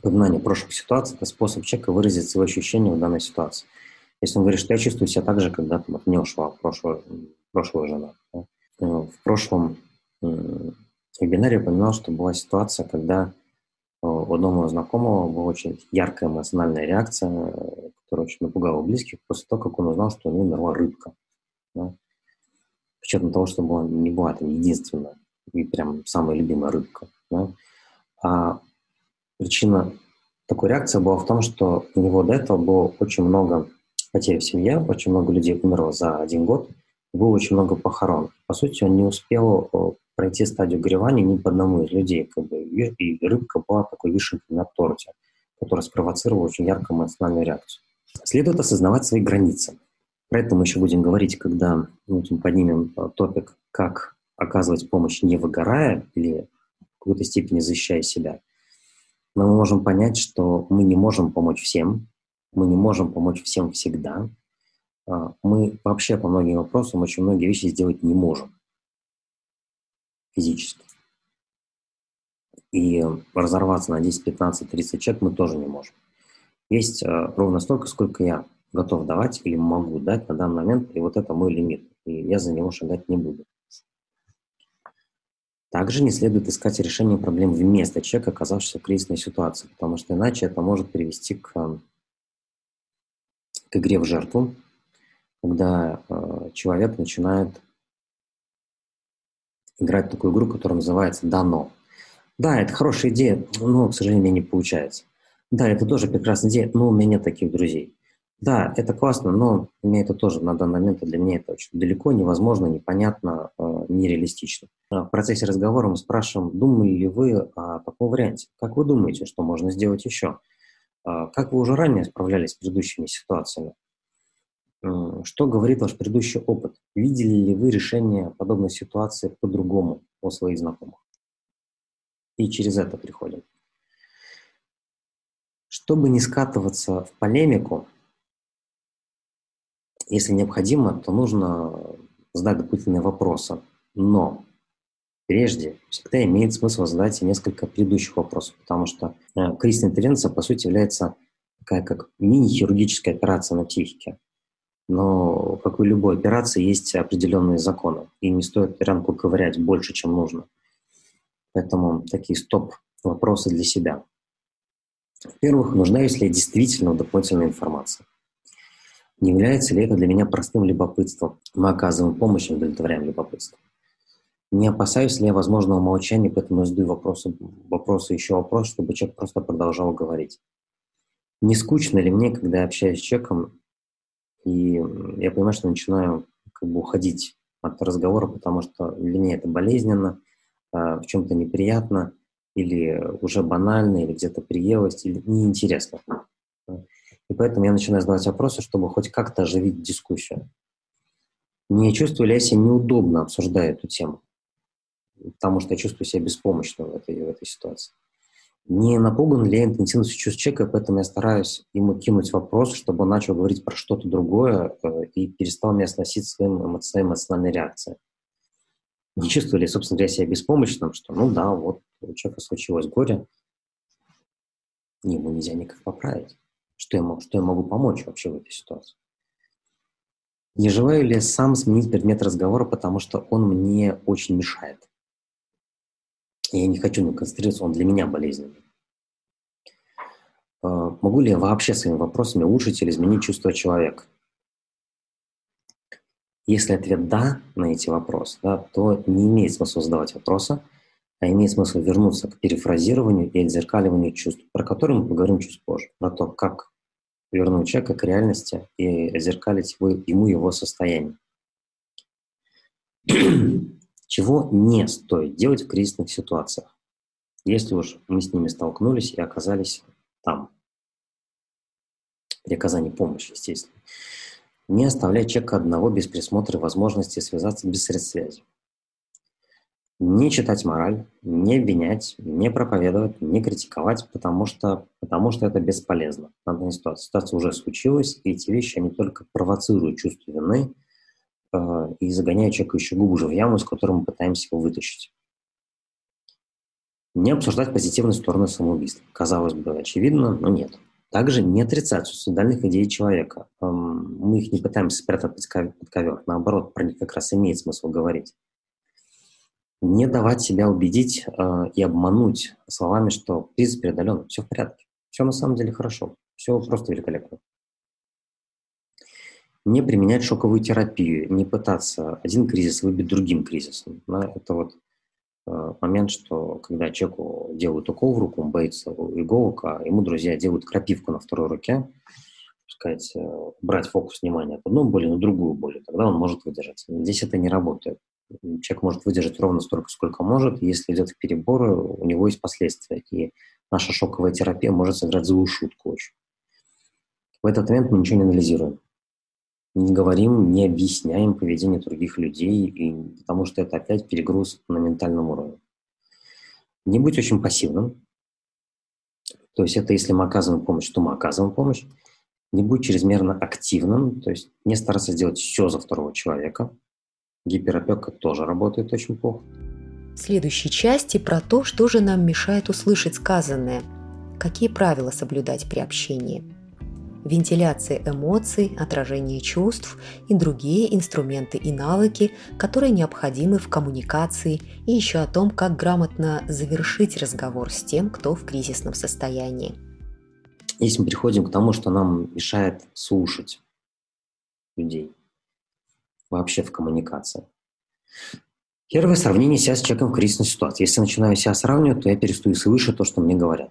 Понимание прошлых ситуаций – это способ человека выразить свои ощущения в данной ситуации – если он говорит, что я чувствую себя так же, когда там, от меня ушла прошлая, прошлая жена. Да? Э, в прошлом вебинаре я упоминал, что была ситуация, когда э, у одного знакомого была очень яркая эмоциональная реакция, которая очень напугала близких после того, как он узнал, что у него умерла рыбка. Да? С того, что была, не была там единственная и прям самая любимая рыбка. Да? А причина такой реакции была в том, что у него до этого было очень много потерь в семье, очень много людей умерло за один год, было очень много похорон. По сути, он не успел э, пройти стадию горевания ни по одному из людей. Как бы, и рыбка была такой вишенкой на торте, которая спровоцировала очень яркую эмоциональную реакцию. Следует осознавать свои границы. Про это мы еще будем говорить, когда ну, поднимем э, топик, как оказывать помощь, не выгорая или в какой-то степени защищая себя. Но мы можем понять, что мы не можем помочь всем, мы не можем помочь всем всегда. А, мы вообще по многим вопросам очень многие вещи сделать не можем физически. И разорваться на 10, 15, 30 человек мы тоже не можем. Есть а, ровно столько, сколько я готов давать или могу дать на данный момент, и вот это мой лимит, и я за него шагать не буду. Также не следует искать решение проблем вместо человека, оказавшегося в кризисной ситуации, потому что иначе это может привести к к игре в жертву, когда э, человек начинает играть такую игру, которая называется «дано». Да, это хорошая идея, но, к сожалению, не получается. Да, это тоже прекрасная идея, но у меня нет таких друзей. Да, это классно, но мне это тоже на данный момент для меня это очень далеко, невозможно, непонятно, э, нереалистично. В процессе разговора мы спрашиваем, думали ли вы о таком варианте? Как вы думаете, что можно сделать еще? А, как вы уже ранее справлялись с предыдущими ситуациями? Что говорит ваш предыдущий опыт? Видели ли вы решение подобной ситуации по-другому у своих знакомых? И через это приходим. Чтобы не скатываться в полемику, если необходимо, то нужно задать дополнительные вопросы. Но прежде всегда имеет смысл задать несколько предыдущих вопросов, потому что э, кризисная интервенция, по сути, является такая как мини-хирургическая операция на психике. Но, как и любой операции, есть определенные законы, и не стоит ранку ковырять больше, чем нужно. Поэтому такие стоп-вопросы для себя. Во-первых, нуждаюсь ли я действительно в дополнительной информации? Не является ли это для меня простым любопытством? Мы оказываем помощь и удовлетворяем любопытство. Не опасаюсь ли я возможного молчания, поэтому задаю вопросы, вопросы, еще вопрос, чтобы человек просто продолжал говорить. Не скучно ли мне, когда я общаюсь с человеком, и я понимаю, что начинаю как бы уходить от разговора, потому что для меня это болезненно, а, в чем-то неприятно, или уже банально, или где-то приелость, или неинтересно. И поэтому я начинаю задавать вопросы, чтобы хоть как-то оживить дискуссию. Не чувствую ли я себя неудобно, обсуждая эту тему? Потому что я чувствую себя беспомощным в этой, в этой ситуации. Не напуган ли я интенсивностью чувств человека, поэтому я стараюсь ему кинуть вопрос, чтобы он начал говорить про что-то другое э, и перестал меня сносить своим, эмоциональной реакцией. Не чувствую ли, собственно говоря, себя беспомощным, что, ну да, вот у человека случилось горе, ему нельзя никак поправить. Что я, могу, что я могу помочь вообще в этой ситуации? Не желаю ли сам сменить предмет разговора, потому что он мне очень мешает? Я не хочу на концентрироваться, он для меня болезненный. А, могу ли я вообще своими вопросами улучшить или изменить чувство человека? Если ответ «да» на эти вопросы, да, то не имеет смысла задавать вопросы, а имеет смысл вернуться к перефразированию и отзеркаливанию чувств, про которые мы поговорим чуть позже, про то, как вернуть человека к реальности и зеркалить его, ему его состояние. Чего не стоит делать в кризисных ситуациях, если уж мы с ними столкнулись и оказались там, при оказании помощи, естественно. Не оставлять человека одного без присмотра и возможности связаться без средств связи не читать мораль, не обвинять, не проповедовать, не критиковать, потому что, потому что это бесполезно. Надо ситуация. Ситуация уже случилась, и эти вещи, они только провоцируют чувство вины и загоняют человека еще глубже в яму, с которой мы пытаемся его вытащить. Не обсуждать позитивные стороны самоубийства. Казалось бы, очевидно, но нет. Также не отрицать суицидальных идей человека. Эм, мы их не пытаемся спрятать под ковер. Наоборот, про них как раз имеет смысл говорить не давать себя убедить э, и обмануть словами, что кризис преодолен, все в порядке, все на самом деле хорошо, все просто великолепно. Не применять шоковую терапию, не пытаться один кризис выбить другим кризисом. Это вот э, момент, что когда человеку делают укол в руку, он боится иголок, а ему друзья делают крапивку на второй руке, сказать, э, брать фокус внимания от одной боли на другую боль, тогда он может выдержать. Здесь это не работает человек может выдержать ровно столько, сколько может. Если идет к перебору, у него есть последствия. И наша шоковая терапия может сыграть злую шутку очень. В этот момент мы ничего не анализируем. Не говорим, не объясняем поведение других людей, и, потому что это опять перегруз на ментальном уровне. Не быть очень пассивным. То есть это если мы оказываем помощь, то мы оказываем помощь. Не быть чрезмерно активным, то есть не стараться сделать все за второго человека – Гиперопека тоже работает очень плохо. В следующей части про то, что же нам мешает услышать сказанное, какие правила соблюдать при общении. Вентиляция эмоций, отражение чувств и другие инструменты и навыки, которые необходимы в коммуникации, и еще о том, как грамотно завершить разговор с тем, кто в кризисном состоянии. Если мы приходим к тому, что нам мешает слушать людей, вообще в коммуникации. Первое сравнение себя с человеком в кризисной ситуации. Если начинаю себя сравнивать, то я перестаю слышать то, что мне говорят.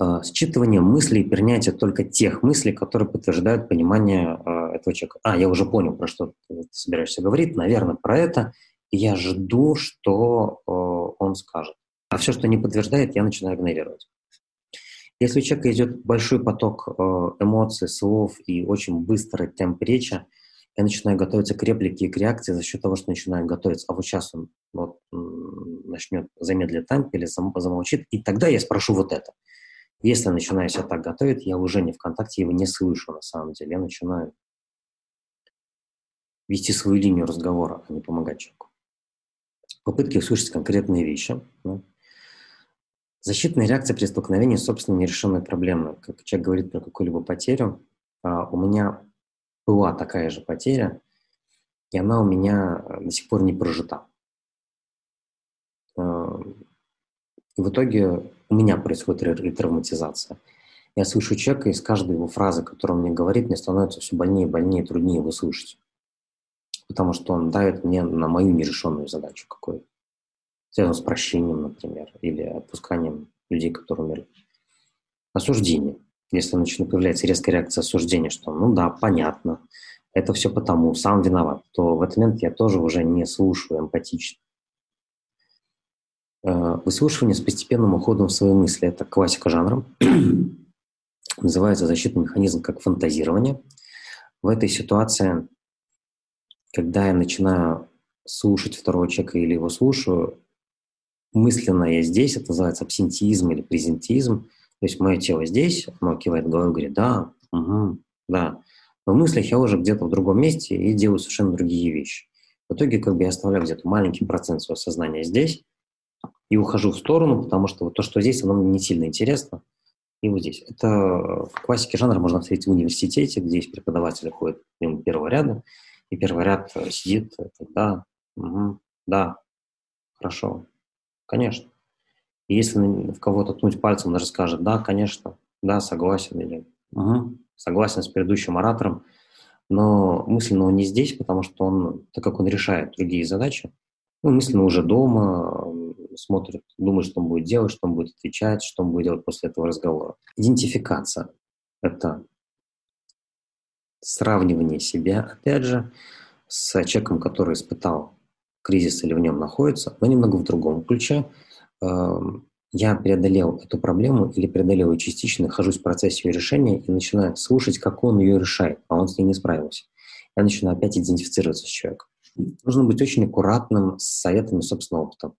Э, считывание мыслей принятие только тех мыслей, которые подтверждают понимание э, этого человека. А, я уже понял, про что ты собираешься говорить, наверное, про это. Я жду, что э, он скажет. А все, что не подтверждает, я начинаю игнорировать. Если у человека идет большой поток эмоций, слов и очень быстрый темп речи, я начинаю готовиться к реплике и к реакции за счет того, что начинаю готовиться. А вот сейчас он вот, начнет замедлить темп или замолчит, и тогда я спрошу вот это. Если начинаю себя так готовить, я уже не в контакте, его не слышу на самом деле. Я начинаю вести свою линию разговора, а не помогать человеку. Попытки услышать конкретные вещи. Да. Защитная реакция при столкновении с собственной нерешенной проблемой. Как человек говорит про какую-либо потерю, а, у меня была такая же потеря, и она у меня э, до сих пор не прожита. Э, и в итоге у меня происходит ретравматизация. Я слышу человека, и с каждой его фразы, которую он мне говорит, мне становится все больнее, больнее, труднее его слышать. Потому что он давит мне на мою нерешенную задачу какую-то. Связано с прощением, например, или отпусканием людей, которые умерли. Осуждение если начнет появляться резкая реакция осуждения, что ну да, понятно, это все потому, сам виноват, то в этот момент я тоже уже не слушаю эмпатично. Э, выслушивание с постепенным уходом в свои мысли – это классика жанра. (clears throat) Называется защитный механизм как фантазирование. В этой ситуации, когда я начинаю слушать второго человека или его слушаю, мысленно я здесь, это называется абсентиизм или презентизм, то есть мое тело здесь, оно кивает головой говорит, да, угу, да. Но в мыслях я уже где-то в другом месте и делаю совершенно другие вещи. В итоге как бы я оставляю где-то маленький процент своего сознания здесь и ухожу в сторону, потому что вот то, что здесь, оно мне не сильно интересно. И вот здесь. Это в классике жанра можно встретить в университете, где есть преподаватели ходят мимо первого ряда, и первый ряд сидит, да, угу, да, хорошо, конечно. И если в кого-то ткнуть пальцем, он даже скажет, да, конечно, да, согласен, или угу, согласен с предыдущим оратором, но мысленно он не здесь, потому что он, так как он решает другие задачи, ну, мысленно уже дома, смотрит, думает, что он будет делать, что он будет отвечать, что он будет делать после этого разговора. Идентификация – это сравнивание себя, опять же, с человеком, который испытал кризис или в нем находится, но немного в другом ключе – я преодолел эту проблему или преодолел ее частично, нахожусь в процессе ее решения и начинаю слушать, как он ее решает, а он с ней не справился. Я начинаю опять идентифицироваться с человеком. Нужно быть очень аккуратным с советами собственного опыта.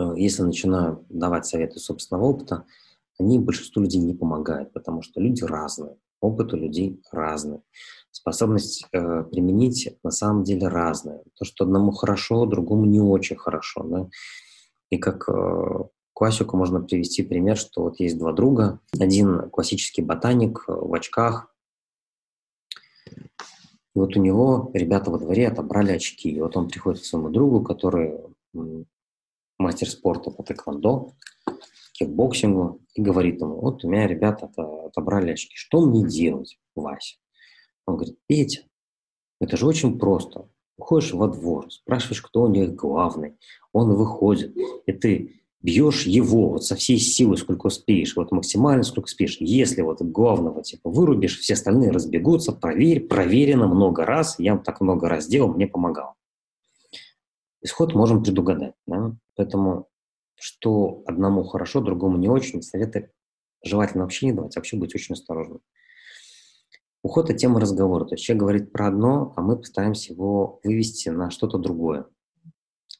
Э, если начинаю давать советы собственного опыта, они большинству людей не помогают, потому что люди разные, опыт у людей разный. Способность э, применить на самом деле разная. То, что одному хорошо, другому не очень хорошо. Да? И как э, классику можно привести пример, что вот есть два друга. Один классический ботаник э, в очках. И вот у него ребята во дворе отобрали очки. И вот он приходит к своему другу, который мастер спорта по тэквондо, кикбоксингу, и говорит ему, вот у меня ребята отобрали очки, что мне делать, Вася? Он говорит, Петя, это же очень просто. Уходишь во двор, спрашиваешь, кто у них главный, он выходит, и ты бьешь его вот со всей силы, сколько успеешь, вот максимально сколько успеешь. Если вот главного типа вырубишь, все остальные разбегутся, проверь, проверено много раз, я так много раз делал, мне помогал. Исход можем предугадать. Да? Поэтому что одному хорошо, другому не очень, советы желательно вообще не давать, вообще быть очень осторожным. Уход от темы разговора. То есть человек говорит про одно, а мы пытаемся его вывести на что-то другое.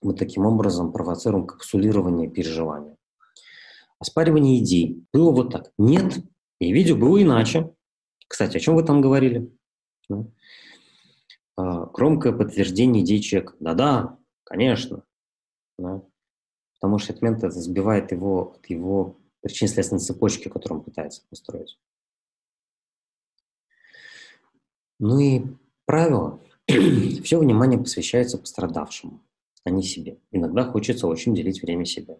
Мы таким образом провоцируем капсулирование переживания. Оспаривание идей. Было вот так. Нет, я видел, было иначе. Кстати, о чем вы там говорили? А, громкое подтверждение идей человека. Да-да, конечно. Да. Потому что этот момент это сбивает его от его причинно-следственной цепочки, которую он пытается построить. Ну и правило. (clears throat) Все внимание посвящается пострадавшему, а не себе. Иногда хочется очень делить время себе.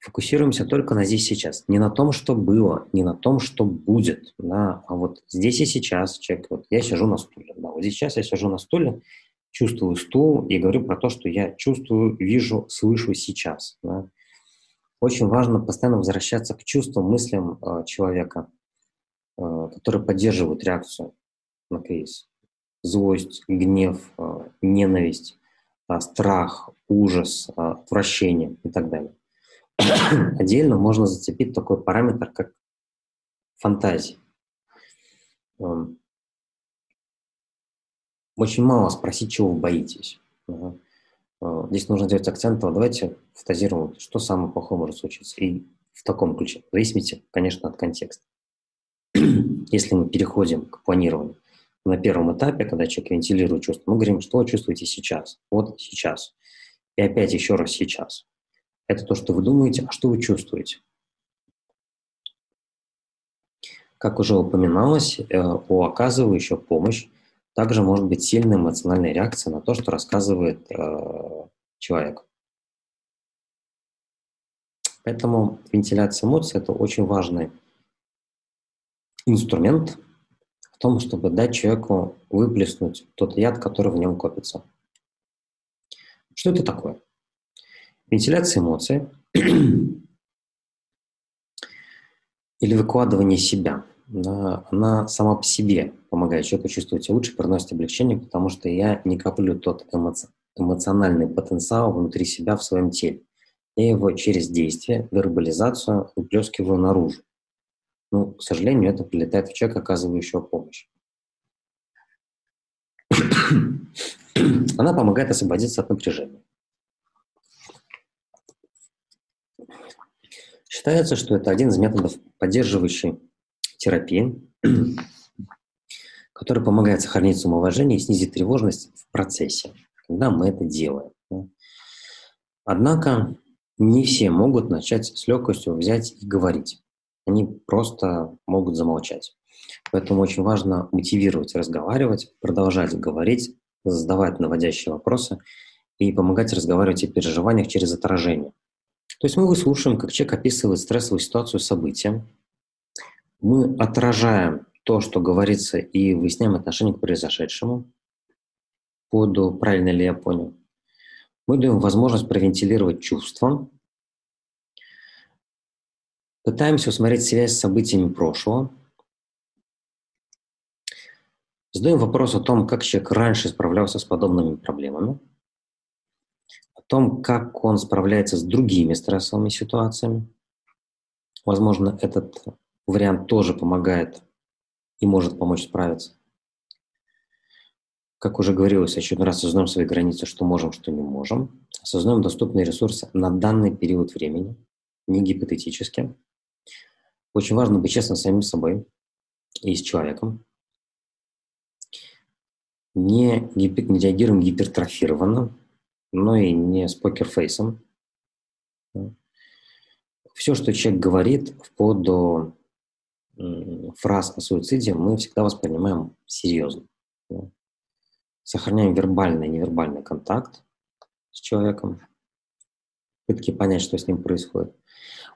Фокусируемся только на здесь сейчас. Не на том, что было, не на том, что будет, да, а вот здесь и сейчас человек, вот я сижу на стуле, да, вот сейчас я сижу на стуле, чувствую стул и говорю про то, что я чувствую, вижу, слышу сейчас. Да. Очень важно постоянно возвращаться к чувствам, мыслям э, человека, э, которые поддерживают реакцию на кризис. Злость, гнев, э, ненависть, э, страх, ужас, э, отвращение и так далее. (coughs) Отдельно можно зацепить такой параметр, как фантазия. Эм, очень мало спросить, чего вы боитесь. Э, здесь нужно делать акцент, давайте фантазируем, что самое плохое может случиться. И в таком ключе, в зависимости, конечно, от контекста. (clears throat) Если мы переходим к планированию, на первом этапе, когда человек вентилирует чувства, мы говорим, что вы чувствуете сейчас, вот сейчас, и опять еще раз сейчас. Это то, что вы думаете, а что вы чувствуете? Как уже упоминалось, э, у оказывающего помощь также может быть сильная эмоциональная реакция на то, что рассказывает э, человек. Поэтому вентиляция эмоций – это очень важный инструмент в том, чтобы дать человеку выплеснуть тот яд, который в нем копится. Что это такое? Вентиляция эмоций (clears throat) или выкладывание себя, она сама по себе помогает человеку чувствовать себя лучше, приносит облегчение, потому что я не коплю тот эмоци- эмоциональный потенциал внутри себя в своем теле. Я его через действие, вербализацию выплескиваю наружу. Ну, к сожалению, это прилетает в человека, оказывающего помощь. Она помогает освободиться от напряжения. Считается, что это один из методов поддерживающей терапии, который помогает сохранить самоуважение и снизить тревожность в процессе, когда мы это делаем. Однако не все могут начать с легкостью взять и говорить. Они просто могут замолчать. Поэтому очень важно мотивировать, разговаривать, продолжать говорить, задавать наводящие вопросы и помогать разговаривать о переживаниях через отражение. То есть мы выслушиваем, как человек описывает стрессовую ситуацию, события. Мы отражаем то, что говорится, и выясняем отношение к произошедшему. Поду, правильно ли я понял. Мы даем возможность провентилировать чувства. Пытаемся усмотреть связь с событиями прошлого. Задаем вопрос о том, как человек раньше справлялся с подобными проблемами том, как он справляется с другими стрессовыми ситуациями. Возможно, этот вариант тоже помогает и может помочь справиться. Как уже говорилось, очередной раз осознаем свои границы, что можем, что не можем. Осознаем доступные ресурсы на данный период времени, не гипотетически. Очень важно быть честным с самим собой и с человеком. Не, гипер, не реагируем гипертрофированно, но и не с покерфейсом. Все, что человек говорит, вплоть до фраз о суициде, мы всегда воспринимаем серьезно. Сохраняем вербальный и невербальный контакт с человеком, попытки понять, что с ним происходит.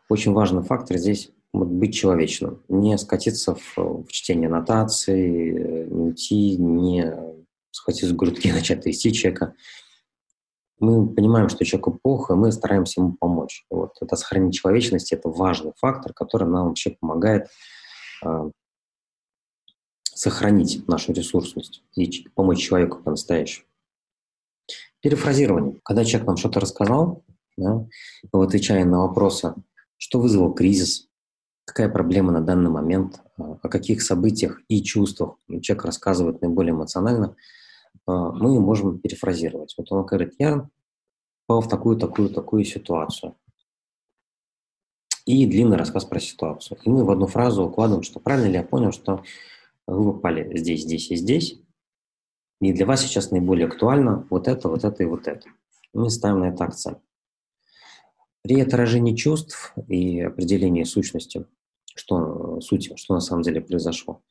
Очень важный фактор здесь быть человечным, не скатиться в, в чтение нотации, не уйти, не схватить с грудки и начать трясти человека мы понимаем, что человеку плохо, и мы стараемся ему помочь. Вот это сохранение человечности – это важный фактор, который нам вообще помогает сохранить нашу ресурсность и помочь человеку по-настоящему. Перефразирование. Когда человек нам что-то рассказал, да, мы отвечаем на вопросы, что вызвало кризис, какая проблема на данный момент, а, о каких событиях и чувствах человек рассказывает наиболее эмоционально – а, мы можем перефразировать. Вот он говорит, я попал в такую, такую, такую ситуацию. И длинный рассказ про ситуацию. И мы в одну фразу укладываем, что правильно ли я понял, что вы попали здесь, здесь и здесь, и для вас сейчас наиболее актуально вот это, вот это и вот это. Мы ставим на это акцент. При отражении чувств и определении сущности, что, сути, что на самом деле произошло,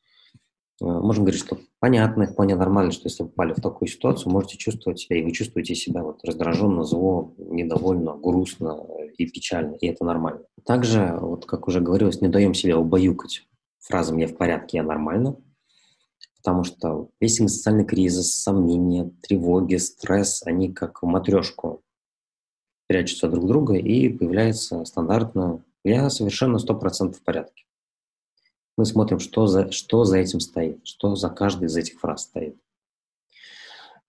можем говорить, что понятно, вполне нормально, что если вы попали в такую ситуацию, можете чувствовать себя, и вы чувствуете себя вот раздраженно, зло, недовольно, грустно и печально, и это нормально. Также, вот как уже говорилось, не даем себя убаюкать фразам «я в порядке, я нормально», потому что весь эмоциональный кризис, сомнения, тревоги, стресс, они как в матрешку прячутся друг друга, и появляется стандартно «я совершенно 100% в порядке». Мы смотрим, что за, что за этим стоит, что за каждой из этих фраз стоит.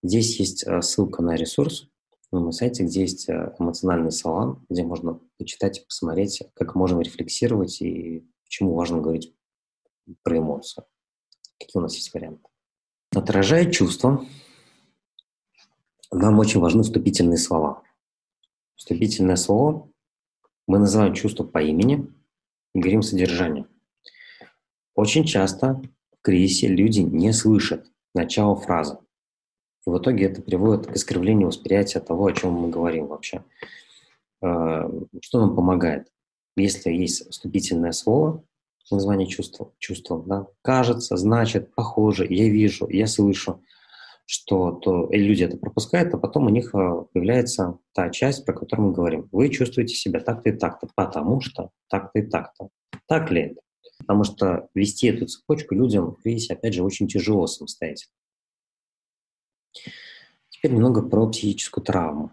Здесь есть э, ссылка на ресурс на моем сайте, где есть э, эмоциональный салон, где можно почитать посмотреть, как можем рефлексировать и почему важно говорить про эмоции. Какие у нас есть варианты. Отражая чувства, нам очень важны вступительные слова. Вступительное слово мы называем чувство по имени и говорим содержание. Очень часто в кризисе люди не слышат начало фразы. И в итоге это приводит к искривлению восприятия того, о чем мы говорим вообще. Э, что нам помогает? Если есть вступительное слово, название чувства, чувства да, кажется, значит, похоже, я вижу, я слышу, что то, и люди это пропускают, а потом у них э, появляется та часть, про которую мы говорим. Вы чувствуете себя так-то и так-то, потому что так-то и так-то. Так ли это? Потому что вести эту цепочку людям в кризисе, опять же, очень тяжело самостоятельно. Теперь немного про психическую травму.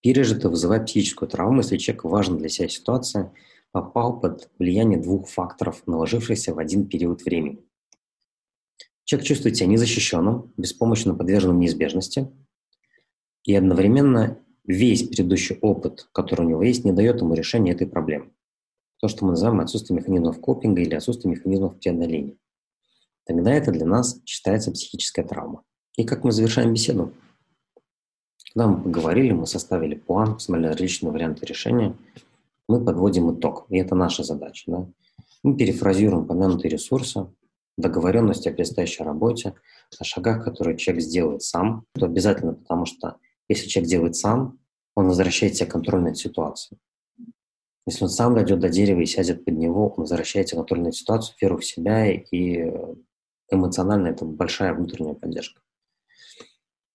Пережито вызывает психическую травму, если человек важна для себя ситуация попал под влияние двух факторов, наложившихся в один период времени. Человек чувствует себя незащищенным, беспомощно подверженным неизбежности, и одновременно весь предыдущий опыт, который у него есть, не дает ему решения этой проблемы. То, что мы называем отсутствие механизмов копинга или отсутствие механизмов преодоления. Тогда это для нас считается психическая травма. И как мы завершаем беседу? Когда мы поговорили, мы составили план, посмотрели различные варианты решения, мы подводим итог. И это наша задача. Да? Мы перефразируем упомянутые ресурсы, договоренности о предстоящей работе, о шагах, которые человек сделает сам. Это обязательно, потому что если человек делает сам, он возвращает себе контроль над ситуацией. Если он сам дойдет до дерева и сядет под него, он возвращает себе контроль над ситуацией, веру в себя, и эмоционально это большая внутренняя поддержка.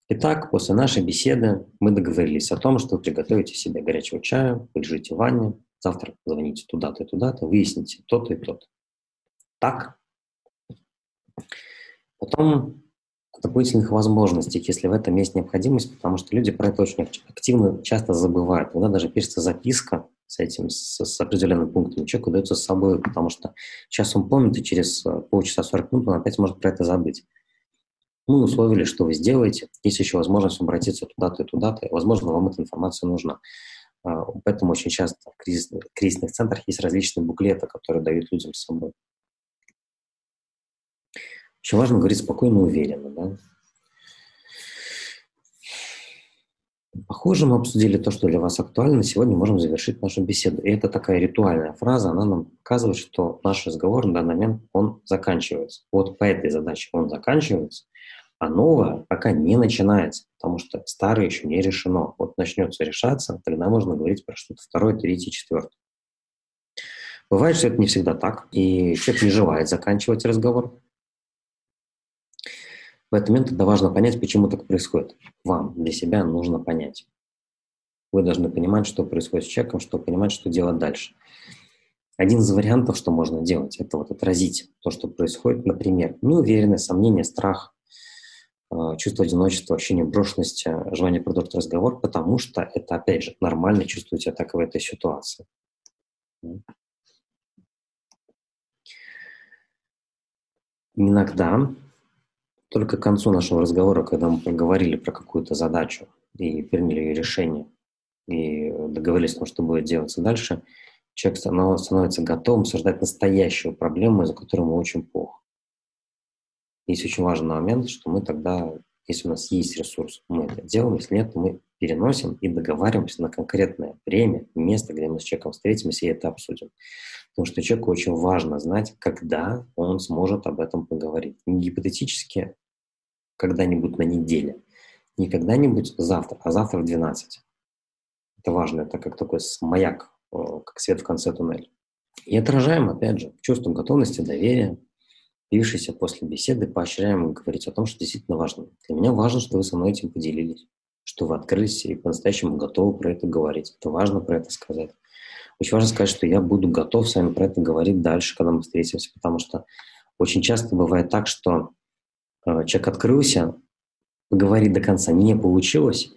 Итак, после нашей беседы мы договорились о том, что приготовите себе горячего чая, полежите в ванне, завтра звоните туда-то и туда-то, выясните то-то и то-то. Так? Потом дополнительных возможностях, если в этом есть необходимость, потому что люди про это очень активно часто забывают. Иногда даже пишется записка с этим, с, с определенным пунктом, человеку дается с собой, потому что сейчас он помнит, и через э, полчаса 40 минут он опять может про это забыть. Мы условили, что вы сделаете. Есть еще возможность обратиться туда-то и туда-то. Возможно, вам эта информация нужна. А, поэтому очень часто в кризисных, кризисных центрах есть различные буклеты, которые дают людям с собой. Очень важно говорить спокойно и уверенно. Да? Похоже, мы обсудили то, что для вас актуально. Сегодня можем завершить нашу беседу. И это такая ритуальная фраза, она нам показывает, что наш разговор на данный момент, он заканчивается. Вот по этой задаче он заканчивается, а новое пока не начинается, потому что старое еще не решено. Вот начнется решаться, тогда можно говорить про что-то второе, третье, четвертое. Бывает, что это не всегда так, и человек не желает заканчивать разговор. В этот момент тогда важно понять, почему так происходит. Вам, для себя нужно понять. Вы должны понимать, что происходит с человеком, чтобы понимать, что делать дальше. Один из вариантов, что можно делать, это вот отразить то, что происходит. Например, неуверенность, сомнение, страх, э, чувство одиночества, ощущение брошенности, желание продолжить разговор, потому что это, опять же, нормально чувствовать себя так в этой ситуации. Иногда только к концу нашего разговора, когда мы поговорили про какую-то задачу и приняли ее решение, и договорились о том, что будет делаться дальше, человек становится готовым обсуждать настоящую проблему, из-за которой ему очень плохо. Есть очень важный момент, что мы тогда, если у нас есть ресурс, мы это делаем, если нет, мы переносим и договариваемся на конкретное время, место, где мы с человеком встретимся и это обсудим. Потому что человеку очень важно знать, когда он сможет об этом поговорить. Не гипотетически когда-нибудь на неделе. Не когда-нибудь завтра, а завтра в 12. Это важно, это как такой маяк, как свет в конце туннеля. И отражаем, опять же, чувством готовности, доверия, появившееся после беседы, поощряем говорить о том, что действительно важно. Для меня важно, что вы со мной этим поделились, что вы открылись и по-настоящему готовы про это говорить. Это важно про это сказать. Очень важно сказать, что я буду готов с вами про это говорить дальше, когда мы встретимся, потому что очень часто бывает так, что Э, человек открылся, поговорить до конца не получилось,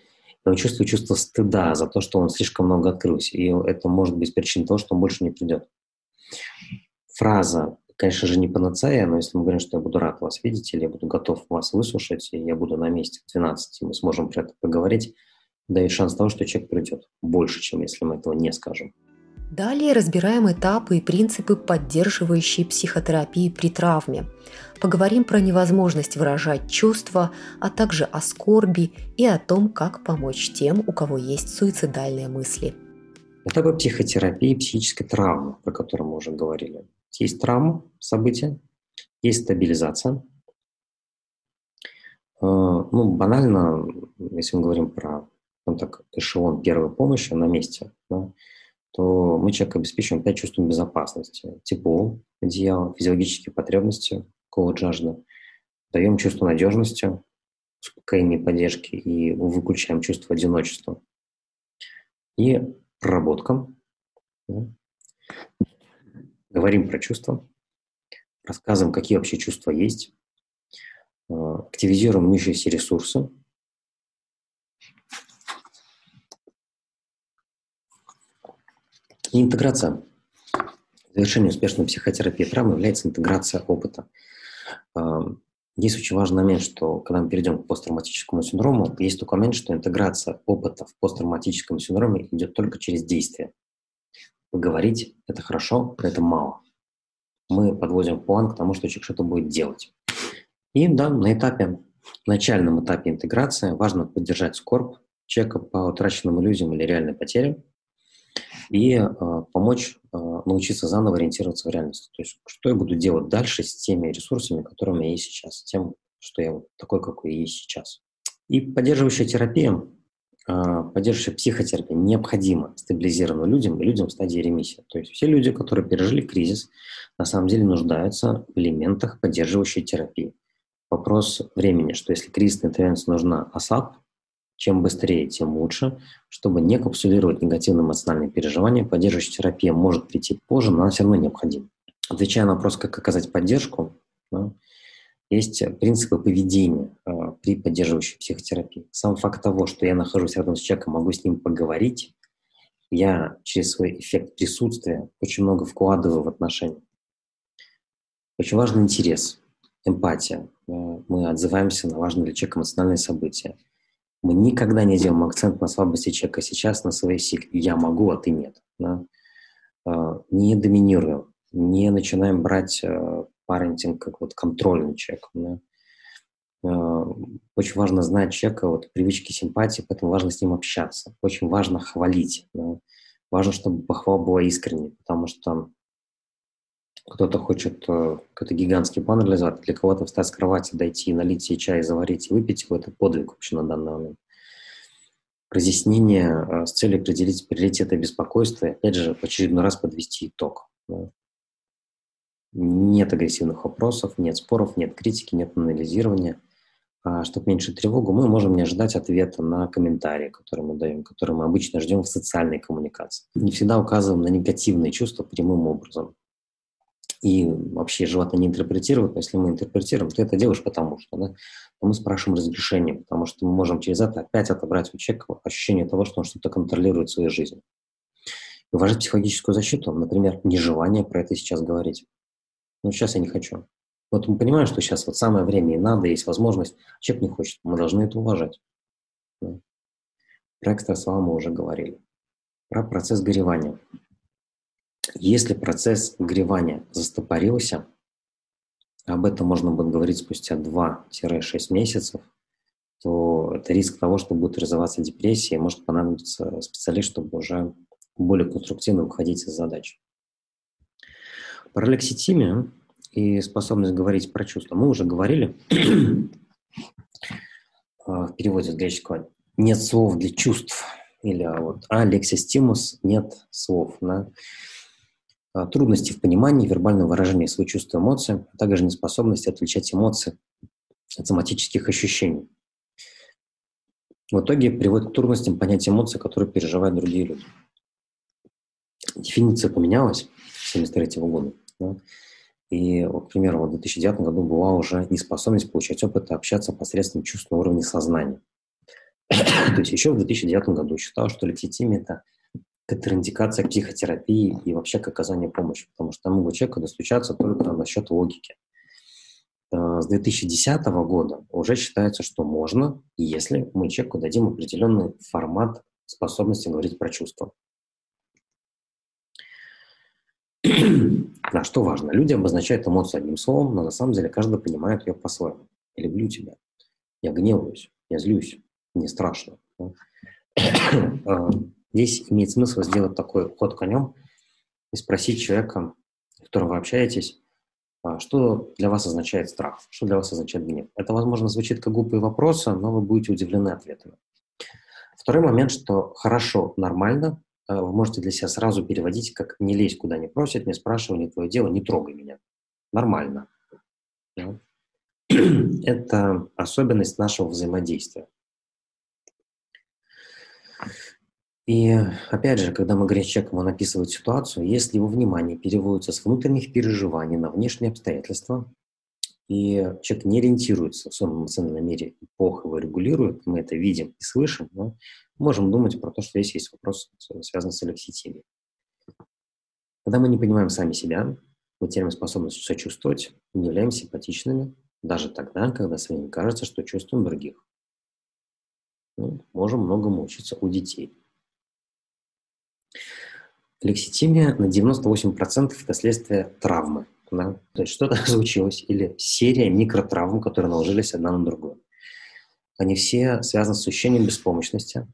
но он чувствует чувство стыда за то, что он слишком много открылся, и это может быть причиной того, что он больше не придет. Фраза, конечно же, не панацея, но если мы говорим, что я буду рад вас видеть, или я буду готов вас выслушать, и я буду на месте в 12, и мы сможем про это поговорить, дает шанс того, что человек придет больше, чем если мы этого не скажем. Далее разбираем этапы и принципы поддерживающей психотерапии при травме. Поговорим про невозможность выражать чувства, а также о скорби и о том, как помочь тем, у кого есть суицидальные мысли. Этапы психотерапии психической травмы, про которую мы уже говорили. Есть травма, события, есть стабилизация. Э, ну, банально, если мы говорим про ну, так, эшелон первой помощи на месте, да, то мы человек обеспечиваем пять чувств безопасности. Тепло, одеяло, физиологические потребности, голод, жажда. Даем чувство надежности, успокоения, поддержки и выключаем чувство одиночества. И проработка. Говорим про чувства, рассказываем, какие вообще чувства есть, активизируем имеющиеся ресурсы, И интеграция. Завершение успешной психотерапии травмы является интеграция опыта. Есть очень важный момент, что когда мы перейдем к посттравматическому синдрому, есть только момент, что интеграция опыта в посттравматическом синдроме идет только через действие. Поговорить – это хорошо, но это мало. Мы подводим план к тому, что человек что-то будет делать. И да, на этапе, начальном этапе интеграции важно поддержать скорбь человека по утраченным иллюзиям или реальной потере – и э, помочь э, научиться заново ориентироваться в реальности. То есть, что я буду делать дальше с теми ресурсами, которые у меня есть сейчас, с тем, что я вот такой, какой я есть сейчас. И поддерживающая терапия, э, поддерживающая психотерапия необходима стабилизированным людям и людям в стадии ремиссии. То есть все люди, которые пережили кризис, на самом деле нуждаются в элементах поддерживающей терапии. Вопрос времени, что если кризисная интервенция нужна АСАП, чем быстрее, тем лучше. Чтобы не капсулировать негативные эмоциональные переживания, поддерживающая терапия может прийти позже, но она все равно необходима. Отвечая на вопрос, как оказать поддержку, да, есть принципы поведения э, при поддерживающей психотерапии. Сам факт того, что я нахожусь рядом с человеком, могу с ним поговорить, я через свой эффект присутствия очень много вкладываю в отношения. Очень важный интерес, эмпатия. Мы отзываемся на важные для человека эмоциональные события. Мы никогда не делаем акцент на слабости человека сейчас, на своей силе. Я могу, а ты нет. Да? А, не доминируем, не начинаем брать э, парентинг как вот контрольный человек. Да? А, очень важно знать человека, вот привычки симпатии, поэтому важно с ним общаться. Очень важно хвалить. Да? Важно, чтобы похвала была искренней, потому что кто-то хочет э, какой-то гигантский план реализовать, для кого-то встать с кровати, дойти, налить себе чай, заварить и выпить его, это подвиг вообще на данный момент. Разъяснение э, с целью определить приоритеты и беспокойства, опять же, в очередной раз подвести итог. Нет агрессивных вопросов, нет споров, нет критики, нет анализирования. А чтобы меньше тревогу, мы можем не ожидать ответа на комментарии, которые мы даем, которые мы обычно ждем в социальной коммуникации. Не всегда указываем на негативные чувства прямым образом и вообще животное не интерпретирует, но если мы интерпретируем, то это делаешь потому что, да, то мы спрашиваем разрешение, потому что мы можем через это опять отобрать у человека ощущение того, что он что-то контролирует в своей жизни. Уважать психологическую защиту, например, нежелание про это сейчас говорить. Ну, сейчас я не хочу. Вот мы понимаем, что сейчас вот самое время и надо, есть возможность, а человек не хочет. Мы должны это уважать. Да. Про экстрасла мы уже говорили. Про процесс горевания. Если процесс гревания застопорился, об этом можно будет говорить спустя 2-6 месяцев, то это риск того, что будет развиваться депрессия, и может понадобиться специалист, чтобы уже более конструктивно выходить из задач. Паралекситимия и способность говорить про чувства. Мы уже говорили (clears throat) в переводе с греческого «нет слов для чувств» или вот «алексистимус» – «нет слов». Да? А, трудности в понимании, вербальном выражении своих чувств и эмоций, а также неспособность отличать эмоции от соматических ощущений. В итоге приводит к трудностям понять эмоции, которые переживают другие люди. Дефиниция поменялась с 1973 года. Да? И, вот, к примеру, в 2009 году была уже неспособность получать опыт и общаться посредством чувств на уровне сознания. (coughs) То есть еще в 2009 году считал, что лекситимия – это контраиндикация к психотерапии и вообще к оказанию помощи, потому что могут человеку достучаться только насчет логики. Э, с 2010 года уже считается, что можно, если мы человеку дадим определенный формат способности говорить про чувства. А что важно? Люди обозначают эмоцию одним словом, но на самом деле каждый понимает ее по-своему. Я люблю тебя, я гневаюсь, я злюсь, мне страшно. Здесь имеет смысл сделать такой ход конем и спросить человека, с которым вы общаетесь, а, что для вас означает страх, что для вас означает гнев. Это, возможно, звучит как глупые вопросы, но вы будете удивлены ответами. Второй момент, что хорошо, нормально, а, вы можете для себя сразу переводить, как «не лезь куда не просят, не спрашивай, не твое дело, не трогай меня». Нормально. (clears throat) Это особенность нашего взаимодействия. И опять же, когда мы говорим с человеком, он описывает ситуацию, если его внимание переводится с внутренних переживаний на внешние обстоятельства, и человек не ориентируется в своем эмоциональном мире, плохо его регулирует, мы это видим и слышим, но можем думать про то, что здесь есть вопрос, связанный с алекситимией. Когда мы не понимаем сами себя, мы теряем способность сочувствовать, не являемся симпатичными, даже тогда, когда своим кажется, что чувствуем других. Ну, можем многому учиться у детей. Лекситимия на 98% это следствие травмы. Да? То есть что-то (laughs) случилось или серия микротравм, которые наложились одна на другую. Они все связаны с ощущением беспомощности.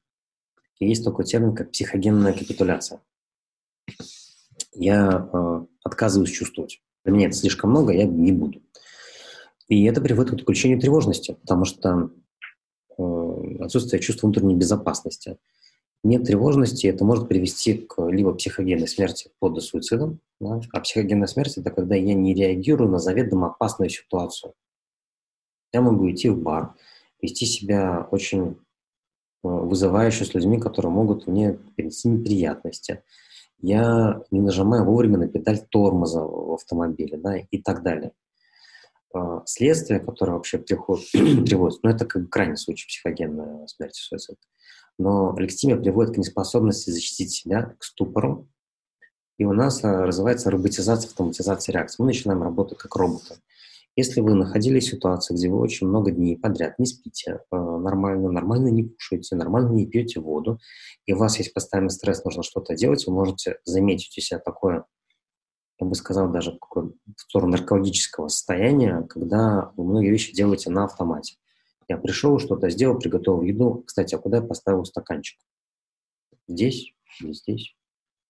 И есть такой термин, как психогенная капитуляция. Я э, отказываюсь чувствовать. Для меня это слишком много, я не буду. И это приводит к отключению тревожности, потому что э, отсутствие чувства внутренней безопасности – нет тревожности, это может привести к либо психогенной смерти под суицидом, да? а психогенная смерть – это когда я не реагирую на заведомо опасную ситуацию. Я могу идти в бар, вести себя очень э, вызывающе с людьми, которые могут мне принести неприятности. Я не нажимаю вовремя на педаль тормоза в автомобиле да, и так далее. Э, следствие, которое вообще приходит, (clears throat) приводит, ну это как крайний случай психогенная смерти, суицид но лекситимия приводит к неспособности защитить себя, к ступору, и у нас а, развивается роботизация, автоматизация реакции. Мы начинаем работать как роботы. Если вы находились в ситуации, где вы очень много дней подряд не спите э, нормально, нормально не кушаете, нормально не пьете воду, и у вас есть постоянный стресс, нужно что-то делать, вы можете заметить у себя такое, я бы сказал, даже в сторону наркологического состояния, когда вы многие вещи делаете на автомате. Я пришел, что-то сделал, приготовил еду. Кстати, а куда я поставил стаканчик? Здесь или здесь?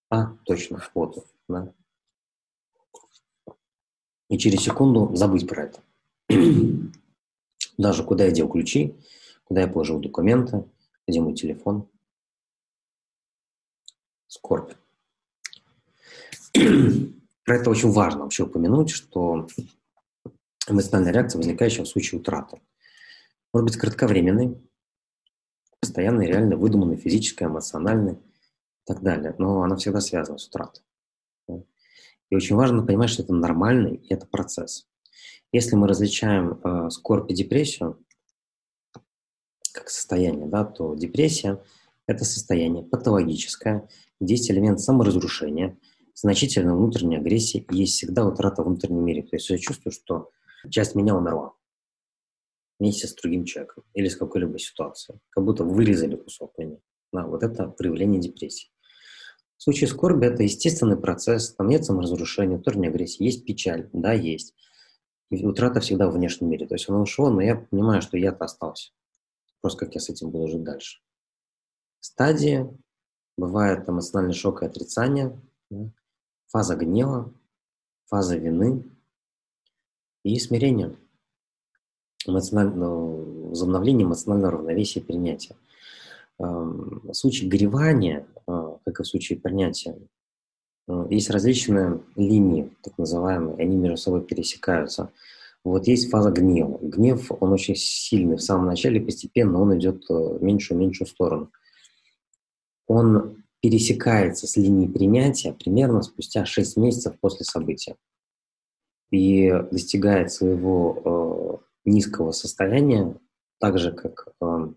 А, точно, вот. Да. И через секунду забыть про это. (clears throat) Даже куда я дел ключи, куда я положил документы, где мой телефон. Скорбь. (clears throat) Про это очень важно вообще упомянуть, что эмоциональная реакция, возникающая в случае утраты – может быть кратковременной, постоянной, реально выдуманной, физической, эмоциональной и так далее. Но она всегда связана с утратой. И очень важно понимать, что это нормальный и это процесс. Если мы различаем э, скорбь и депрессию как состояние, да, то депрессия – это состояние патологическое, где есть элемент саморазрушения, значительной внутренней агрессии и есть всегда утрата в внутреннем мире. То есть я чувствую, что часть меня умерла вместе с другим человеком или с какой-либо ситуацией, как будто вырезали кусок меня. Да, вот это проявление депрессии. В случае скорби это естественный процесс, там нет саморазрушения, тоже не агрессии, есть печаль, да, есть. И утрата всегда в внешнем мире. То есть он ушел, но я понимаю, что я-то остался. Просто как я с этим буду жить дальше. Стадии бывает эмоциональный шок и отрицание, да, фаза гнева, фаза вины и смирение эмоционального, возобновления эмоционального равновесия принятия. В случае горевания, а, как и в случае принятия, а, есть различные линии, так называемые, они между собой пересекаются. Вот есть фаза гнева. Гнев, он очень сильный в самом начале, постепенно он идет э, в меньшую меньшую сторону. Он пересекается с линией принятия примерно спустя 6 месяцев после события и достигает своего э, низкого состояния, так же как э,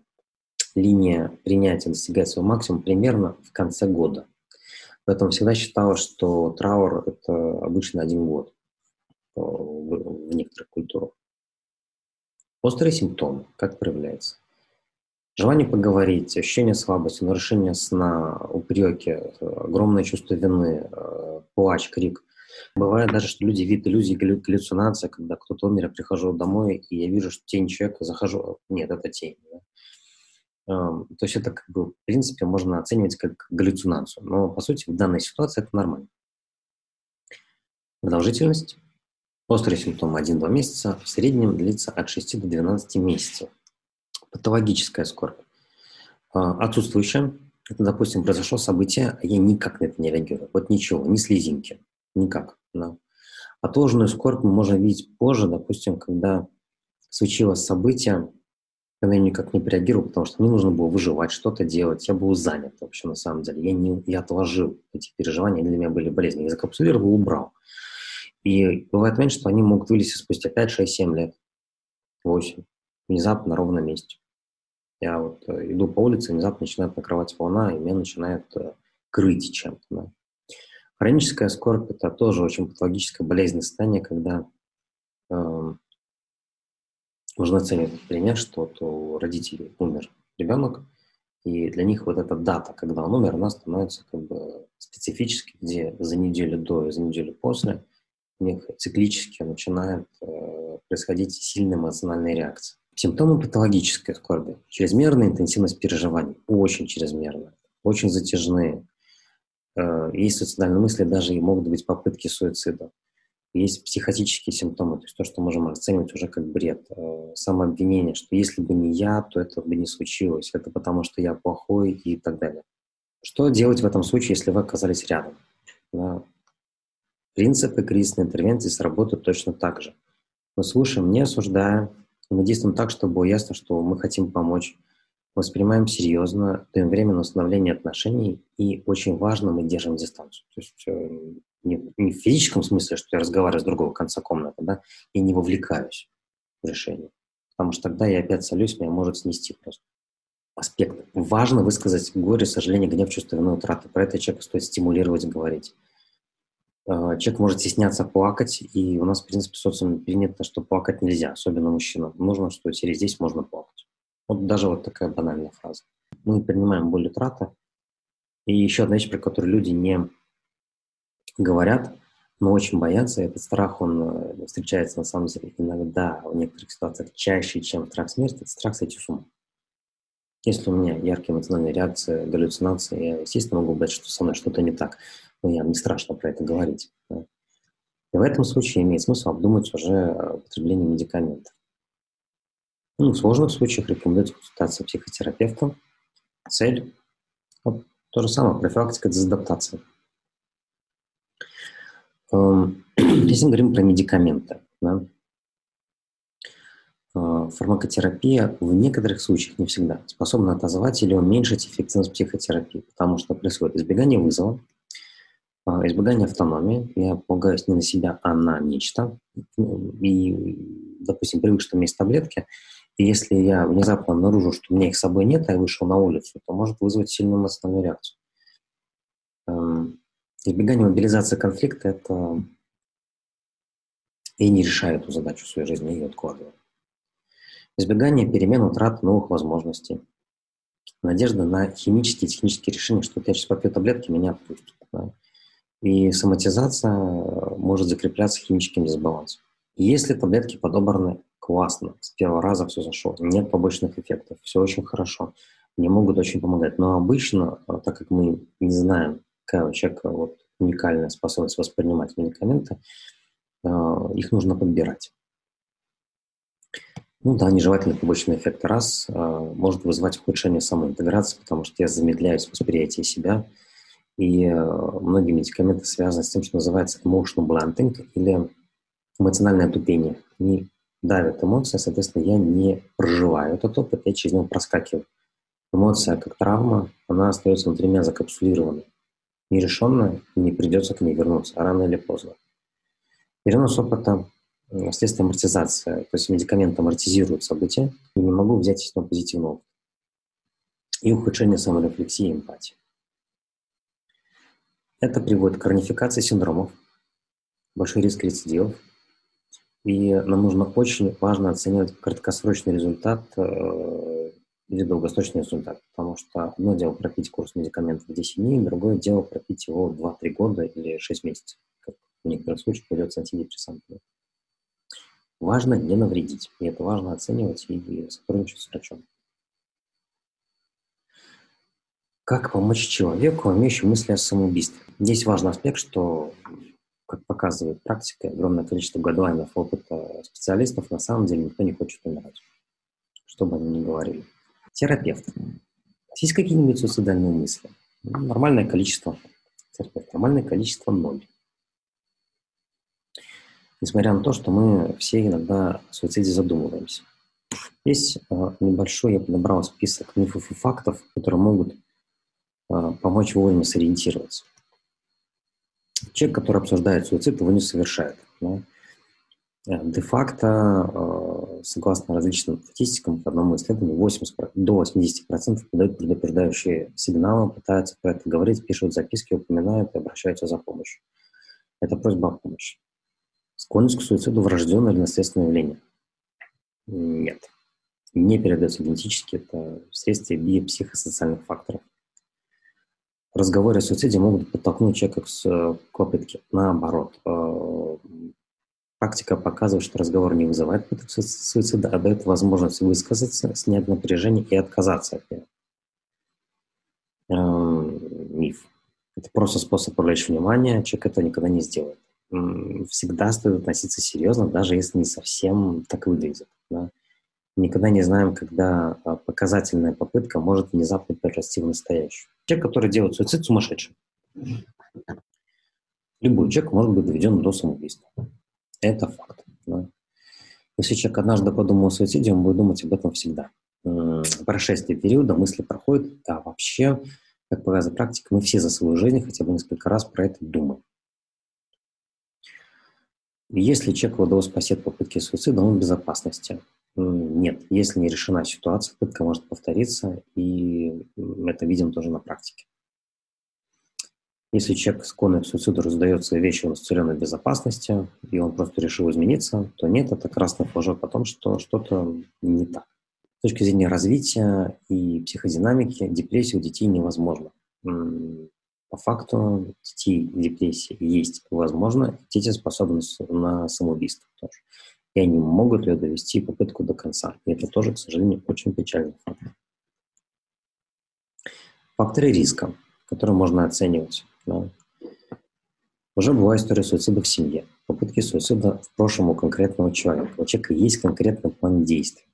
линия принятия достигает своего максимума примерно в конце года. Поэтому всегда считалось, что траур – это обычно один год в некоторых культурах. Острые симптомы, как проявляется? Желание поговорить, ощущение слабости, нарушение сна, упреки, огромное чувство вины, э, плач, крик. Бывает даже, что люди видят иллюзии, галлюцинация, когда кто-то умер, я прихожу домой, и я вижу, что тень человека, захожу, нет, это тень. Да? Эм, то есть это, как бы, в принципе, можно оценивать как галлюцинацию. Но, по сути, в данной ситуации это нормально. Продолжительность. Острые симптомы 1-2 месяца, в среднем длится от 6 до 12 месяцев патологическая скорбь. А, отсутствующая, это, допустим, произошло событие, а я никак на это не реагирую. Вот ничего, ни слезинки, никак. Да. Отложенную скорбь мы можем видеть позже, допустим, когда случилось событие, когда я никак не реагировал, потому что мне нужно было выживать, что-то делать. Я был занят вообще на самом деле. Я, не, я отложил эти переживания, они для меня были болезненные. Я закапсулировал, убрал. И бывает момент, что они могут вылезти спустя 5, 6, 7 лет, 8 внезапно на ровном месте. Я вот э, иду по улице, внезапно начинает накрывать волна, и меня начинает э, крыть чем-то. Да. Хроническая скорбь – это тоже очень патологическое болезненное состояние, когда э, можно оценивать, например, что вот у родителей умер ребенок, и для них вот эта дата, когда он умер, она становится как бы специфической, где за неделю до и за неделю после у них циклически начинает э, происходить сильная эмоциональная реакция. Симптомы патологической скорби. Чрезмерная интенсивность переживаний. Очень чрезмерная. Очень затяжные. Э, есть суицидальные мысли, даже и могут быть попытки суицида. Есть психотические симптомы, то есть то, что можем оценивать уже как бред. Э, самообвинение, что если бы не я, то это бы не случилось. Это потому, что я плохой и так далее. Что делать в этом случае, если вы оказались рядом? Принципы кризисной интервенции сработают точно так же. Мы слушаем, не осуждая, мы действуем так, чтобы было ясно, что мы хотим помочь, воспринимаем серьезно, даем время на установление отношений, и очень важно, мы держим дистанцию. То есть не, не в физическом смысле, что я разговариваю с другого конца комнаты, да, и не вовлекаюсь в решение. Потому что тогда я опять солюсь, меня может снести просто. Аспект. Важно высказать горе, сожаление, гнев, чувство вины, утраты. Про это человека стоит стимулировать, говорить. Э, человек может стесняться плакать, и у нас, в принципе, в социуме принято, что плакать нельзя, особенно мужчинам. Нужно, что через здесь можно плакать. Вот даже вот такая банальная фраза. Мы принимаем боль утраты. И еще одна вещь, про которую люди не говорят, но очень боятся, этот страх, он э, встречается на самом деле иногда в некоторых ситуациях чаще, чем страх смерти, это страх сойти с ума. Если у меня яркие эмоциональные реакции, галлюцинации, я, естественно, могу сказать, что со мной что-то не так ну, я не страшно про это говорить. Да. И в этом случае имеет смысл обдумать уже употребление медикаментов. Ну, в сложных случаях рекомендуется консультация психотерапевта. Цель вот, то же самое, профилактика дезадаптации. Эм, (clears throat) если мы говорим про медикаменты, да, э, фармакотерапия в некоторых случаях, не всегда, способна отозвать или уменьшить эффективность психотерапии, потому что происходит избегание вызова, а, избегание автономии. Я полагаюсь не на себя, а на нечто. И, допустим, привык, что у меня есть таблетки, и если я внезапно обнаружу, что у меня их с собой нет, а я вышел на улицу, то может вызвать сильную эмоциональную реакцию. Эм, избегание мобилизации конфликта – это и не решаю эту задачу в своей жизни, я ее откладываю. Избегание перемен, утрат новых возможностей. Надежда на химические и технические решения, что вот я сейчас попью таблетки, меня отпустят. Да? и соматизация может закрепляться химическим дисбалансом. Если таблетки подобраны классно, с первого раза все зашло, нет побочных эффектов, все очень хорошо, мне могут очень помогать. Но обычно, э, так как мы не знаем, какая у человека вот уникальная способность воспринимать медикаменты, э, их нужно подбирать. Ну да, нежелательный побочный эффект раз может вызывать ухудшение самоинтеграции, потому что я замедляюсь восприятие себя, и э, многие медикаменты связаны с тем, что называется emotional blunting или эмоциональное тупение. Они давят эмоции, соответственно, я не проживаю этот опыт, я через него проскакиваю. Эмоция, как травма, она остается внутри меня закапсулированной. Нерешенная, не придется к ней вернуться, а рано или поздно. Перенос опыта следствие амортизации, то есть медикамент амортизирует события, и не могу взять из него позитивного опыта. и ухудшение саморефлексии и эмпатии. Это приводит к хронификации синдромов, большой риск рецидивов, и нам нужно очень важно оценивать краткосрочный результат э, или долгосрочный результат, потому что одно дело пропить курс медикаментов 10 дней, другое дело пропить его 2-3 года или 6 месяцев, как в некоторых случаях придется антидепрессантами. Важно не навредить, и это важно оценивать и сотрудничать с врачом. Как помочь человеку, имеющему мысли о самоубийстве? Здесь важный аспект, что, как показывает практика, огромное количество годований опыта специалистов, на самом деле никто не хочет умирать, что бы они ни говорили. Терапевт. Есть какие-нибудь суицидальные мысли? Ну, нормальное количество. Терапевт. Нормальное количество ноль. Несмотря на то, что мы все иногда о суициде задумываемся. Есть э, небольшой, я подобрал список мифов и фактов, которые могут а, помочь вовремя сориентироваться. Человек, который обсуждает суицид, его не совершает. Да? Э, де-факто, а, согласно различным статистикам, по одному исследованию, 80, до 80% подают предупреждающие сигналы, пытаются про это говорить, пишут записки, упоминают и обращаются за помощью. Это просьба о помощи. Склонность к суициду – врожденное или наследственное явление? Нет. Не передается генетически, это вследствие биопсихосоциальных факторов – разговоры суициде могут подтолкнуть человека к, к попытке. Наоборот, э, практика показывает, что разговор не вызывает попыток суицида, а дает возможность высказаться, снять напряжение и отказаться от него. Э, миф. Это просто способ привлечь внимание, человек это никогда не сделает. Всегда стоит относиться серьезно, даже если не совсем так выглядит. Да? Никогда не знаем, когда а, показательная попытка может внезапно перерасти в настоящую. Человек, который делает суицид, сумасшедший. Любой человек может быть доведен до самоубийства. Это факт. Да? Если человек однажды подумал о суициде, он будет думать об этом всегда. Прошествие периода мысли проходят, да, вообще, как показывает практика, мы все за свою жизнь хотя бы несколько раз про это думаем. Если человек удалось спасет попытки суицида, он в безопасности. Нет, если не решена ситуация, пытка может повториться, и это видим тоже на практике. Если человек склонный к суициду раздает вещи, он в безопасности, и он просто решил измениться, то нет, это красный флажок о том, что что-то не так. С точки зрения развития и психодинамики депрессия у детей невозможна. По факту детей депрессии есть возможно, дети способны на самоубийство тоже и они могут ли довести попытку до конца. И это тоже, к сожалению, очень печальный факт. Факторы риска, которые можно оценивать. Да. Уже бывает история суицида в семье, попытки суицида в прошлом у конкретного человека. У человека есть конкретный план действий.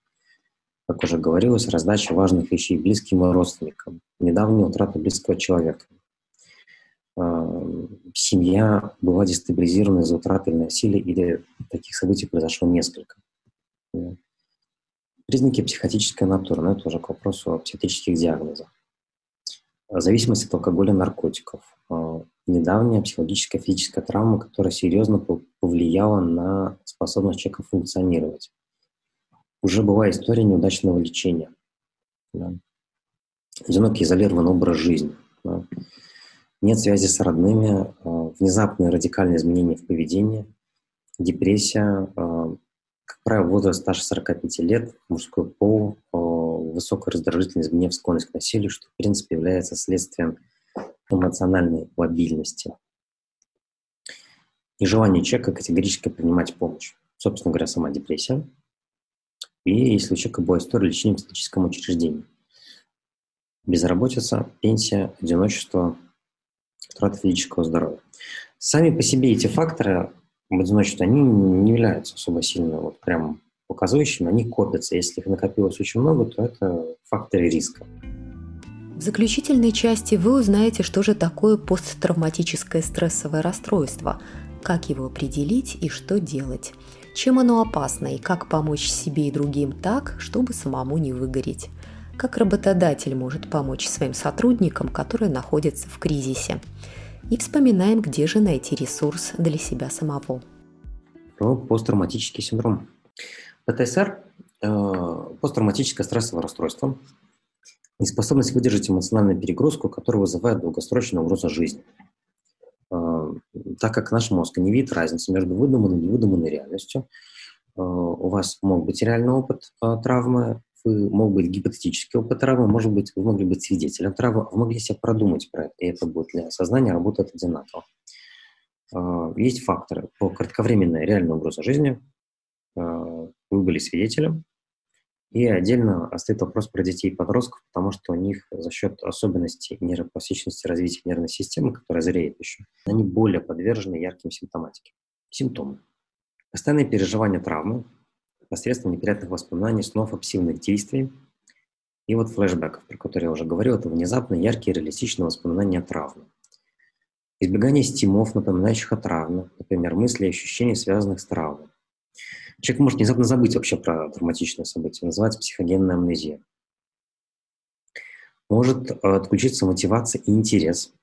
Как уже говорилось, раздача важных вещей близким и родственникам, недавняя утрата близкого человека, семья была дестабилизирована из-за утраты или насилия, или таких событий произошло несколько. Признаки психотической натуры, но это уже к вопросу о психотических диагнозах. Зависимость от алкоголя и наркотиков. А, недавняя психологическая физическая травма, которая серьезно повлияла на способность человека функционировать. Уже была история неудачного лечения. Да. Одинокий изолированный образ жизни. Нет связи с родными, а, внезапные радикальные изменения в поведении, депрессия, а, как правило, возраст старше 45 лет, мужской пол, а, высокая раздражительность, гнев, склонность к насилию, что, в принципе, является следствием эмоциональной лобильности. Нежелание человека категорически принимать помощь. Собственно говоря, сама депрессия. И если у человека была история лечения в психическом учреждении. Безработица, пенсия, одиночество, утрата физического здоровья. Сами по себе эти факторы одиночестве, они не являются особо сильно вот прям показывающими, они копятся. Если их накопилось очень много, то это факторы риска. В заключительной части вы узнаете, что же такое посттравматическое стрессовое расстройство, как его определить и что делать, чем оно опасно и как помочь себе и другим так, чтобы самому не выгореть как работодатель может помочь своим сотрудникам, которые находятся в кризисе. И вспоминаем, где же найти ресурс для себя самого. Про посттравматический синдром. ПТСР э, – посттравматическое стрессовое расстройство. неспособность выдержать эмоциональную перегрузку, которая вызывает долгосрочную угрозу жизни. А, так как наш мозг не видит разницы между выдуманной и невыдуманной реальностью, а, у вас мог быть реальный опыт а, травмы, вы мог быть гипотетический опыт травмы, может быть, вы могли быть свидетелем травмы, вы могли себе продумать про это, и это будет для сознания работать одинаково. Есть факторы по кратковременной реальной угрозе жизни. Вы были свидетелем, и отдельно стоит вопрос про детей и подростков, потому что у них за счет особенностей нейропластичности развития нервной системы, которая зреет еще, они более подвержены ярким симптоматике. Симптомы. Постоянное переживание травмы посредством неприятных воспоминаний, снов, обсессивных действий и вот флешбеков, про которые я уже говорил, это внезапно яркие реалистичные воспоминания о травме. Избегание стимов, напоминающих о травме, например, мысли и ощущения, связанных с травмой. Человек может внезапно забыть вообще про травматичное событие. Называется психогенная амнезия. Может э, отключиться мотивация и интерес,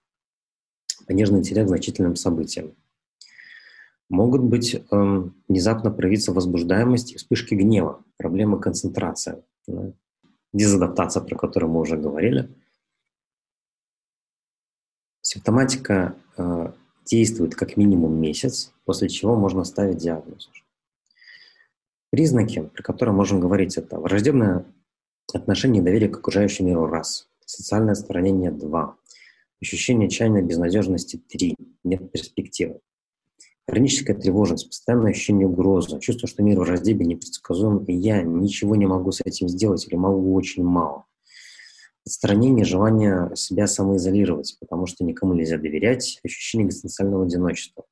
пониженный интерес к значительным событиям. Могут быть э, внезапно проявиться возбуждаемость и вспышки гнева, проблемы концентрации, да? дезадаптация, про которую мы уже говорили. Симптоматика э, действует как минимум месяц, после чего можно ставить диагноз. Признаки, при которых можем говорить, это враждебное отношение и доверие к окружающему миру – раз, социальное отстранение – два, ощущение отчаянной безнадежности – три, нет перспективы, хроническая тревожность, постоянное ощущение угрозы, чувство, что мир враждебен, непредсказуем, и я ничего не могу с этим сделать или могу очень мало. Отстранение, желание себя самоизолировать, потому что никому нельзя доверять, ощущение экзистенциального одиночества.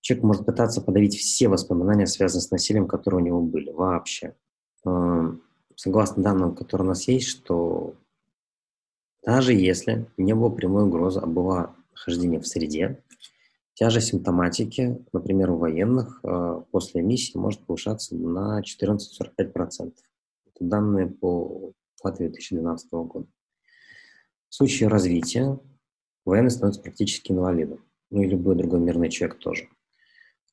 Человек может пытаться подавить все воспоминания, связанные с насилием, которые у него были, вообще. Эм, согласно данным, которые у нас есть, что даже если не было прямой угрозы, а было нахождение в среде, тяжесть симптоматики, например, у военных э, после миссии может повышаться на 14-45%. Это данные по Латвии 2012 года. В случае развития военный становится практически инвалидом. Ну и любой другой мирный человек тоже.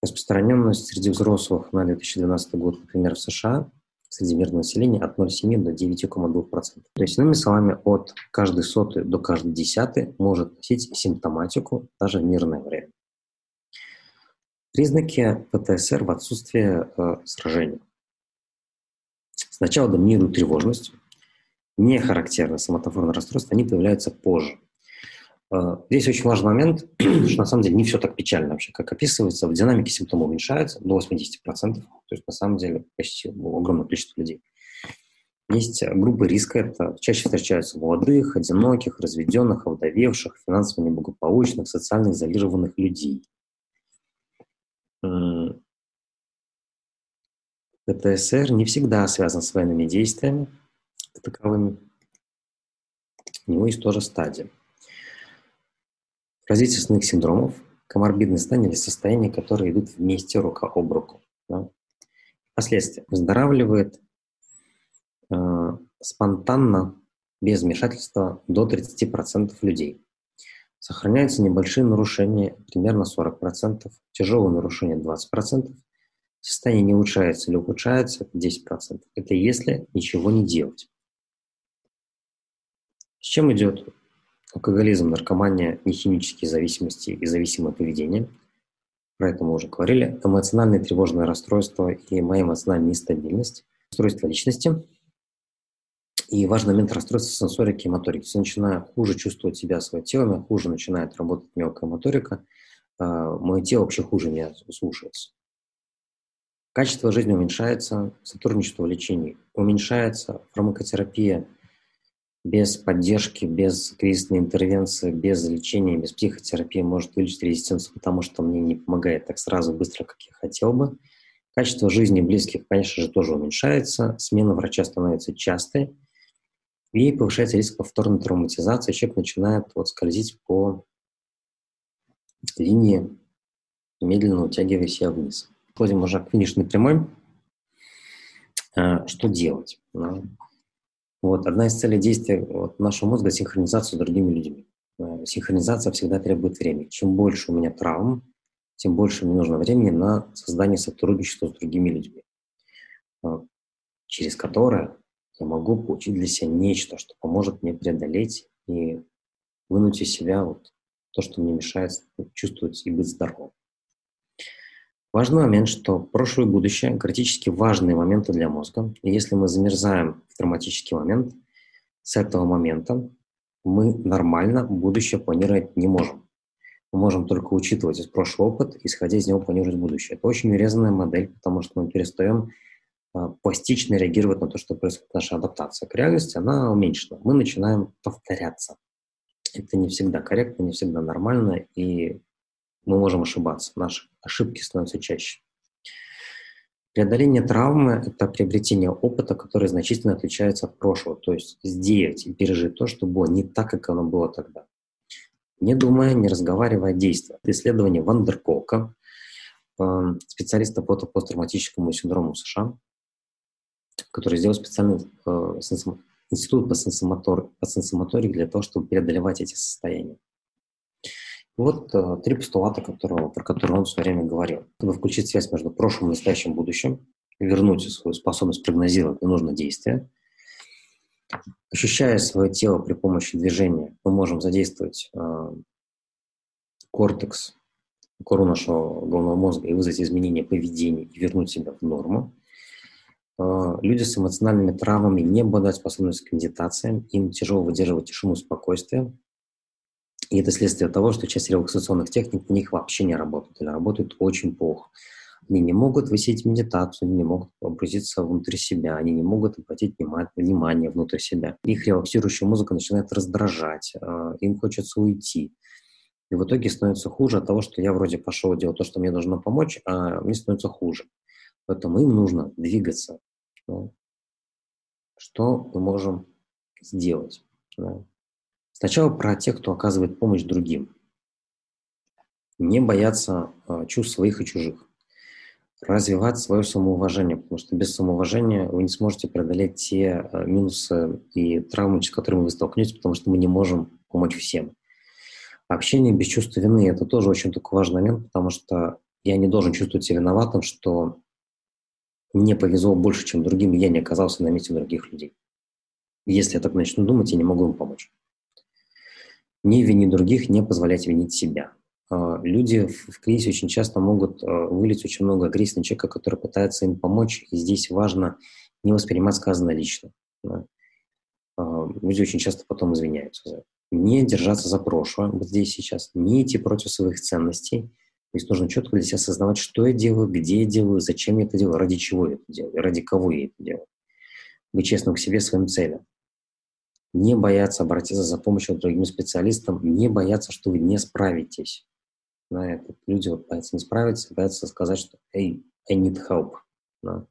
Распространенность среди взрослых на 2012 год, например, в США среди мирного населения от 0,7 до 9,2%. То есть, иными словами, от каждой сотой до каждой десятой может носить симптоматику даже в мирное время. Признаки ПТСР в отсутствии э, сражений. Сначала доминирует тревожность, не характерно самотофорное расстройство, они появляются позже. Э, здесь очень важный момент, (clears throat) что на самом деле не все так печально вообще, как описывается. В динамике симптомы уменьшаются до 80%, то есть на самом деле почти огромное количество людей. Есть группы риска, это чаще встречаются молодых, одиноких, разведенных, овдовевших, финансово неблагополучных, социально изолированных людей. ПТСР не всегда связан с военными действиями таковыми. У него есть тоже стадия. Развитие основных синдромов, коморбидные состояния или состояния, которые идут вместе рука об руку. Да? Последствия. Выздоравливает э, спонтанно, без вмешательства, до 30% людей. Сохраняются небольшие нарушения, примерно 40%, тяжелые нарушения 20%, состояние не улучшается или ухудшается 10%. Это если ничего не делать. С чем идет алкоголизм, наркомания, нехимические зависимости и зависимое поведение. Про это мы уже говорили. Эмоциональное тревожное расстройство и моя эмоциональная нестабильность. Расстройство личности. И важный момент расстройства сенсорики и моторики. Если начинаю хуже чувствовать себя, свое тело, хуже начинает работать мелкая моторика, а, мое тело вообще хуже меня слушается. Качество жизни уменьшается, сотрудничество в лечении уменьшается, фармакотерапия – без поддержки, без кризисной интервенции, без лечения, без психотерапии может вылечить резистенцию, потому что мне не помогает так сразу, быстро, как я хотел бы. Качество жизни близких, конечно же, тоже уменьшается, смена врача становится частой, и повышается риск повторной травматизации. Человек начинает вот скользить по линии, медленно утягивая себя вниз. Входим уже к финишной прямой. А, что делать? Вот, одна из целей действия вот, нашего мозга – синхронизация с другими людьми. Э, синхронизация всегда требует времени. Чем больше у меня травм, тем больше мне нужно времени на создание сотрудничества с другими людьми, э, через которое я могу получить для себя нечто, что поможет мне преодолеть и вынуть из себя вот то, что мне мешает чувствовать и быть здоровым. Важный момент, что прошлое и будущее – критически важные моменты для мозга. И если мы замерзаем в травматический момент, с этого момента мы нормально будущее планировать не можем. Мы можем только учитывать из прошлого опыт, исходя из него планировать будущее. Это очень урезанная модель, потому что мы перестаем пластично реагировать на то, что происходит наша адаптация к реальности, она уменьшена. Мы начинаем повторяться. Это не всегда корректно, не всегда нормально, и мы можем ошибаться. Наши ошибки становятся чаще. Преодоление травмы – это приобретение опыта, который значительно отличается от прошлого, то есть сделать и пережить то, что было не так, как оно было тогда. Не думая, не разговаривая, действуя. Это исследование Вандерколка, э, специалиста по посттравматическому синдрому США, который сделал специальный э, институт по, сенсомотор, по сенсомоторике для того, чтобы преодолевать эти состояния. Вот э, три постулата, которого, про которые он все время говорил. Чтобы включить связь между прошлым, настоящим будущим, вернуть свою способность прогнозировать нужное действие. Ощущая свое тело при помощи движения, мы можем задействовать э, кортекс, кору нашего головного мозга и вызвать изменения поведения и вернуть себя в норму. Э, люди с эмоциональными травмами не обладают способностью к медитациям, им тяжело выдерживать тишину спокойствие, и это следствие того, что часть релаксационных техник у них вообще не работает или работают очень плохо. Они не могут высить медитацию, они не могут погрузиться внутрь себя, они не могут обратить внимание внутрь себя. Их релаксирующая музыка начинает раздражать, а, им хочется уйти. И в итоге становится хуже от того, что я вроде пошел делать то, что мне должно помочь, а мне становится хуже. Поэтому им нужно двигаться. Что мы можем сделать? Сначала про тех, кто оказывает помощь другим. Не бояться э, чувств своих и чужих. Развивать свое самоуважение, потому что без самоуважения вы не сможете преодолеть те э, минусы и травмы, с которыми вы столкнетесь, потому что мы не можем помочь всем. Общение без чувства вины – это тоже очень такой важный момент, потому что я не должен чувствовать себя виноватым, что мне повезло больше, чем другим, я не оказался на месте других людей. Если я так начну думать, я не могу им помочь. Не винить других, не позволять винить себя. А, люди в кризисе очень часто могут а, вылить очень много агрессии на человека, который пытается им помочь, и здесь важно не воспринимать сказанное лично. А, люди очень часто потом извиняются за это. Не держаться за прошлое, вот здесь сейчас, не идти против своих ценностей. Есть нужно четко для себя осознавать, что я делаю, где я делаю, зачем я это делаю, ради чего я это делаю, ради кого я это делаю. Быть честным к себе, своим целям не бояться обратиться за помощью к другим специалистам, не бояться, что вы не справитесь. На это. Люди вот боятся не справиться, боятся сказать, что «Hey, I need help». Да.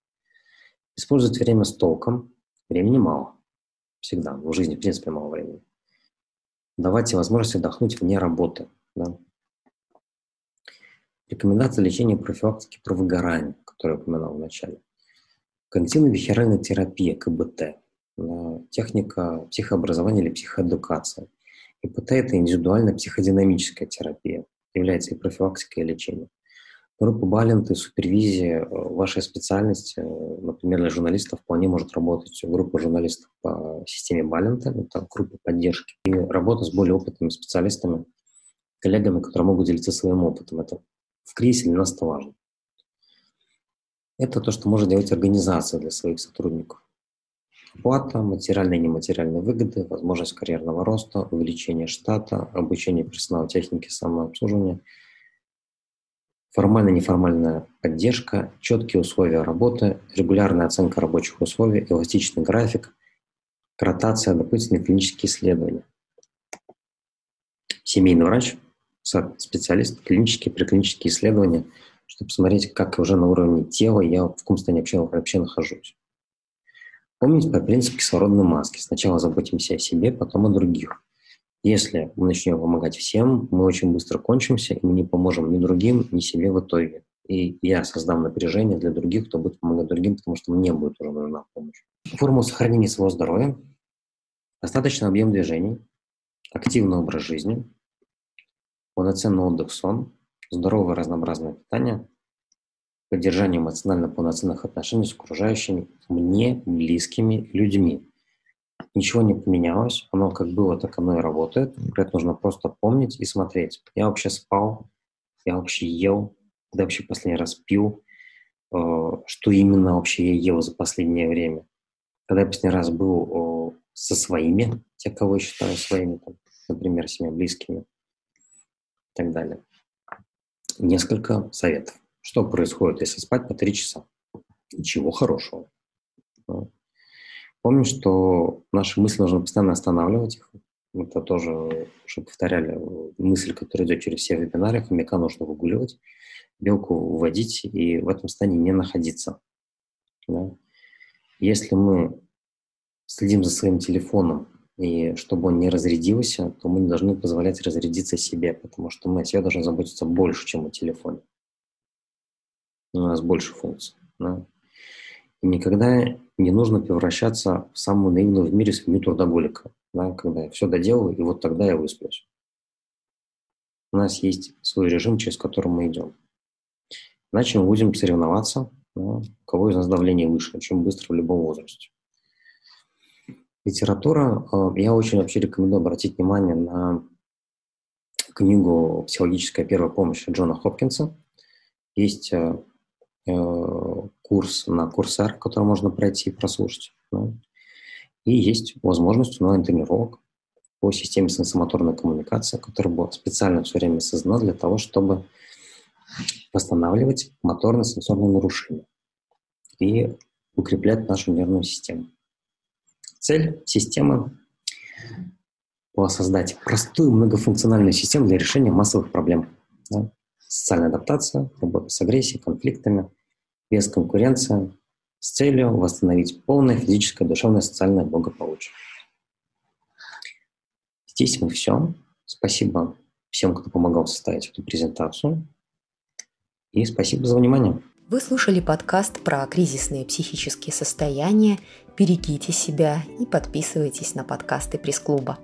Использовать время с толком. Времени мало. Всегда. В жизни, в принципе, мало времени. Давайте возможность отдохнуть вне работы. Да. Рекомендация лечения профилактики про выгорание, которое я упоминал в начале. Когнитивно-бихевиоральная терапия, КБТ – техника психообразования или психоэдукация. ИПТ – это индивидуальная психодинамическая терапия, является и профилактикой, и лечением. Группа Балент и супервизия э, вашей специальности, э, например, для журналистов вполне может работать группа журналистов по системе Балента, это группа поддержки, и работа с более опытными специалистами, коллегами, которые могут делиться своим опытом. Это в кризисе для нас это важно. Это то, что может делать организация для своих сотрудников. Оплата, материальные и нематериальные выгоды, возможность карьерного роста, увеличение штата, обучение персонала техники самообслуживания, формальная и неформальная поддержка, четкие условия работы, регулярная оценка рабочих условий, эластичный график, ротация, дополнительные клинические исследования. Семейный врач, специалист, клинические, преклинические исследования, чтобы посмотреть, как уже на уровне тела я в каком состоянии вообще, вообще нахожусь. Помните по принципу кислородной маски. Сначала заботимся о себе, потом о других. Если мы начнем помогать всем, мы очень быстро кончимся, и мы не поможем ни другим, ни себе в итоге. И я создам напряжение для других, кто будет помогать другим, потому что мне будет уже нужна помощь. Формула сохранения своего здоровья – достаточный объем движений, активный образ жизни, полноценный отдых, сон, здоровое разнообразное питание, поддержание эмоционально полноценных отношений с окружающими мне близкими людьми. Ничего не поменялось, оно как было, так оно и работает. Это нужно просто помнить и смотреть. Я вообще спал, я вообще ел, когда вообще последний раз пил, э, что именно вообще я ел за последнее время. Когда я последний раз был со своими, те, кого я считаю своими, там, например, семья близкими так далее. Несколько советов. Что происходит, если спать по три часа? Ничего хорошего. Помню, что наши мысли нужно постоянно останавливать их. Это тоже, уже повторяли, мысль, которая идет через все вебинары, хомяка нужно выгуливать, белку вводить и в этом состоянии не находиться. Да? Если мы следим за своим телефоном, и чтобы он не разрядился, то мы не должны позволять разрядиться себе, потому что мы о себе должны заботиться больше, чем о телефоне. У нас больше функций. Да? И никогда не нужно превращаться в самую наивную в мире свинью трудоголика, да, когда я все доделаю, и вот тогда я высплюсь. У нас есть свой режим, через который мы идем. Иначе мы будем соревноваться, да, у кого из нас давление выше, очень быстро в любом возрасте. Литература. Э, я очень вообще рекомендую обратить внимание на книгу «Психологическая первая помощь» Джона Хопкинса. Есть э, э, курс на Курсер, который можно пройти и прослушать. И есть возможность онлайн-тренировок по системе сенсомоторной коммуникации, которая была специально все время создана для того, чтобы восстанавливать моторно-сенсорные нарушения и укреплять нашу нервную систему. Цель системы была создать простую многофункциональную систему для решения массовых проблем. Да? Социальная адаптация, работа с агрессией, конфликтами, без конкуренции, с целью восстановить полное физическое, душевное, социальное благополучие. Здесь мы все. Спасибо всем, кто помогал составить эту презентацию. И спасибо за внимание. Вы слушали подкаст про кризисные психические состояния. Берегите себя и подписывайтесь на подкасты пресс-клуба.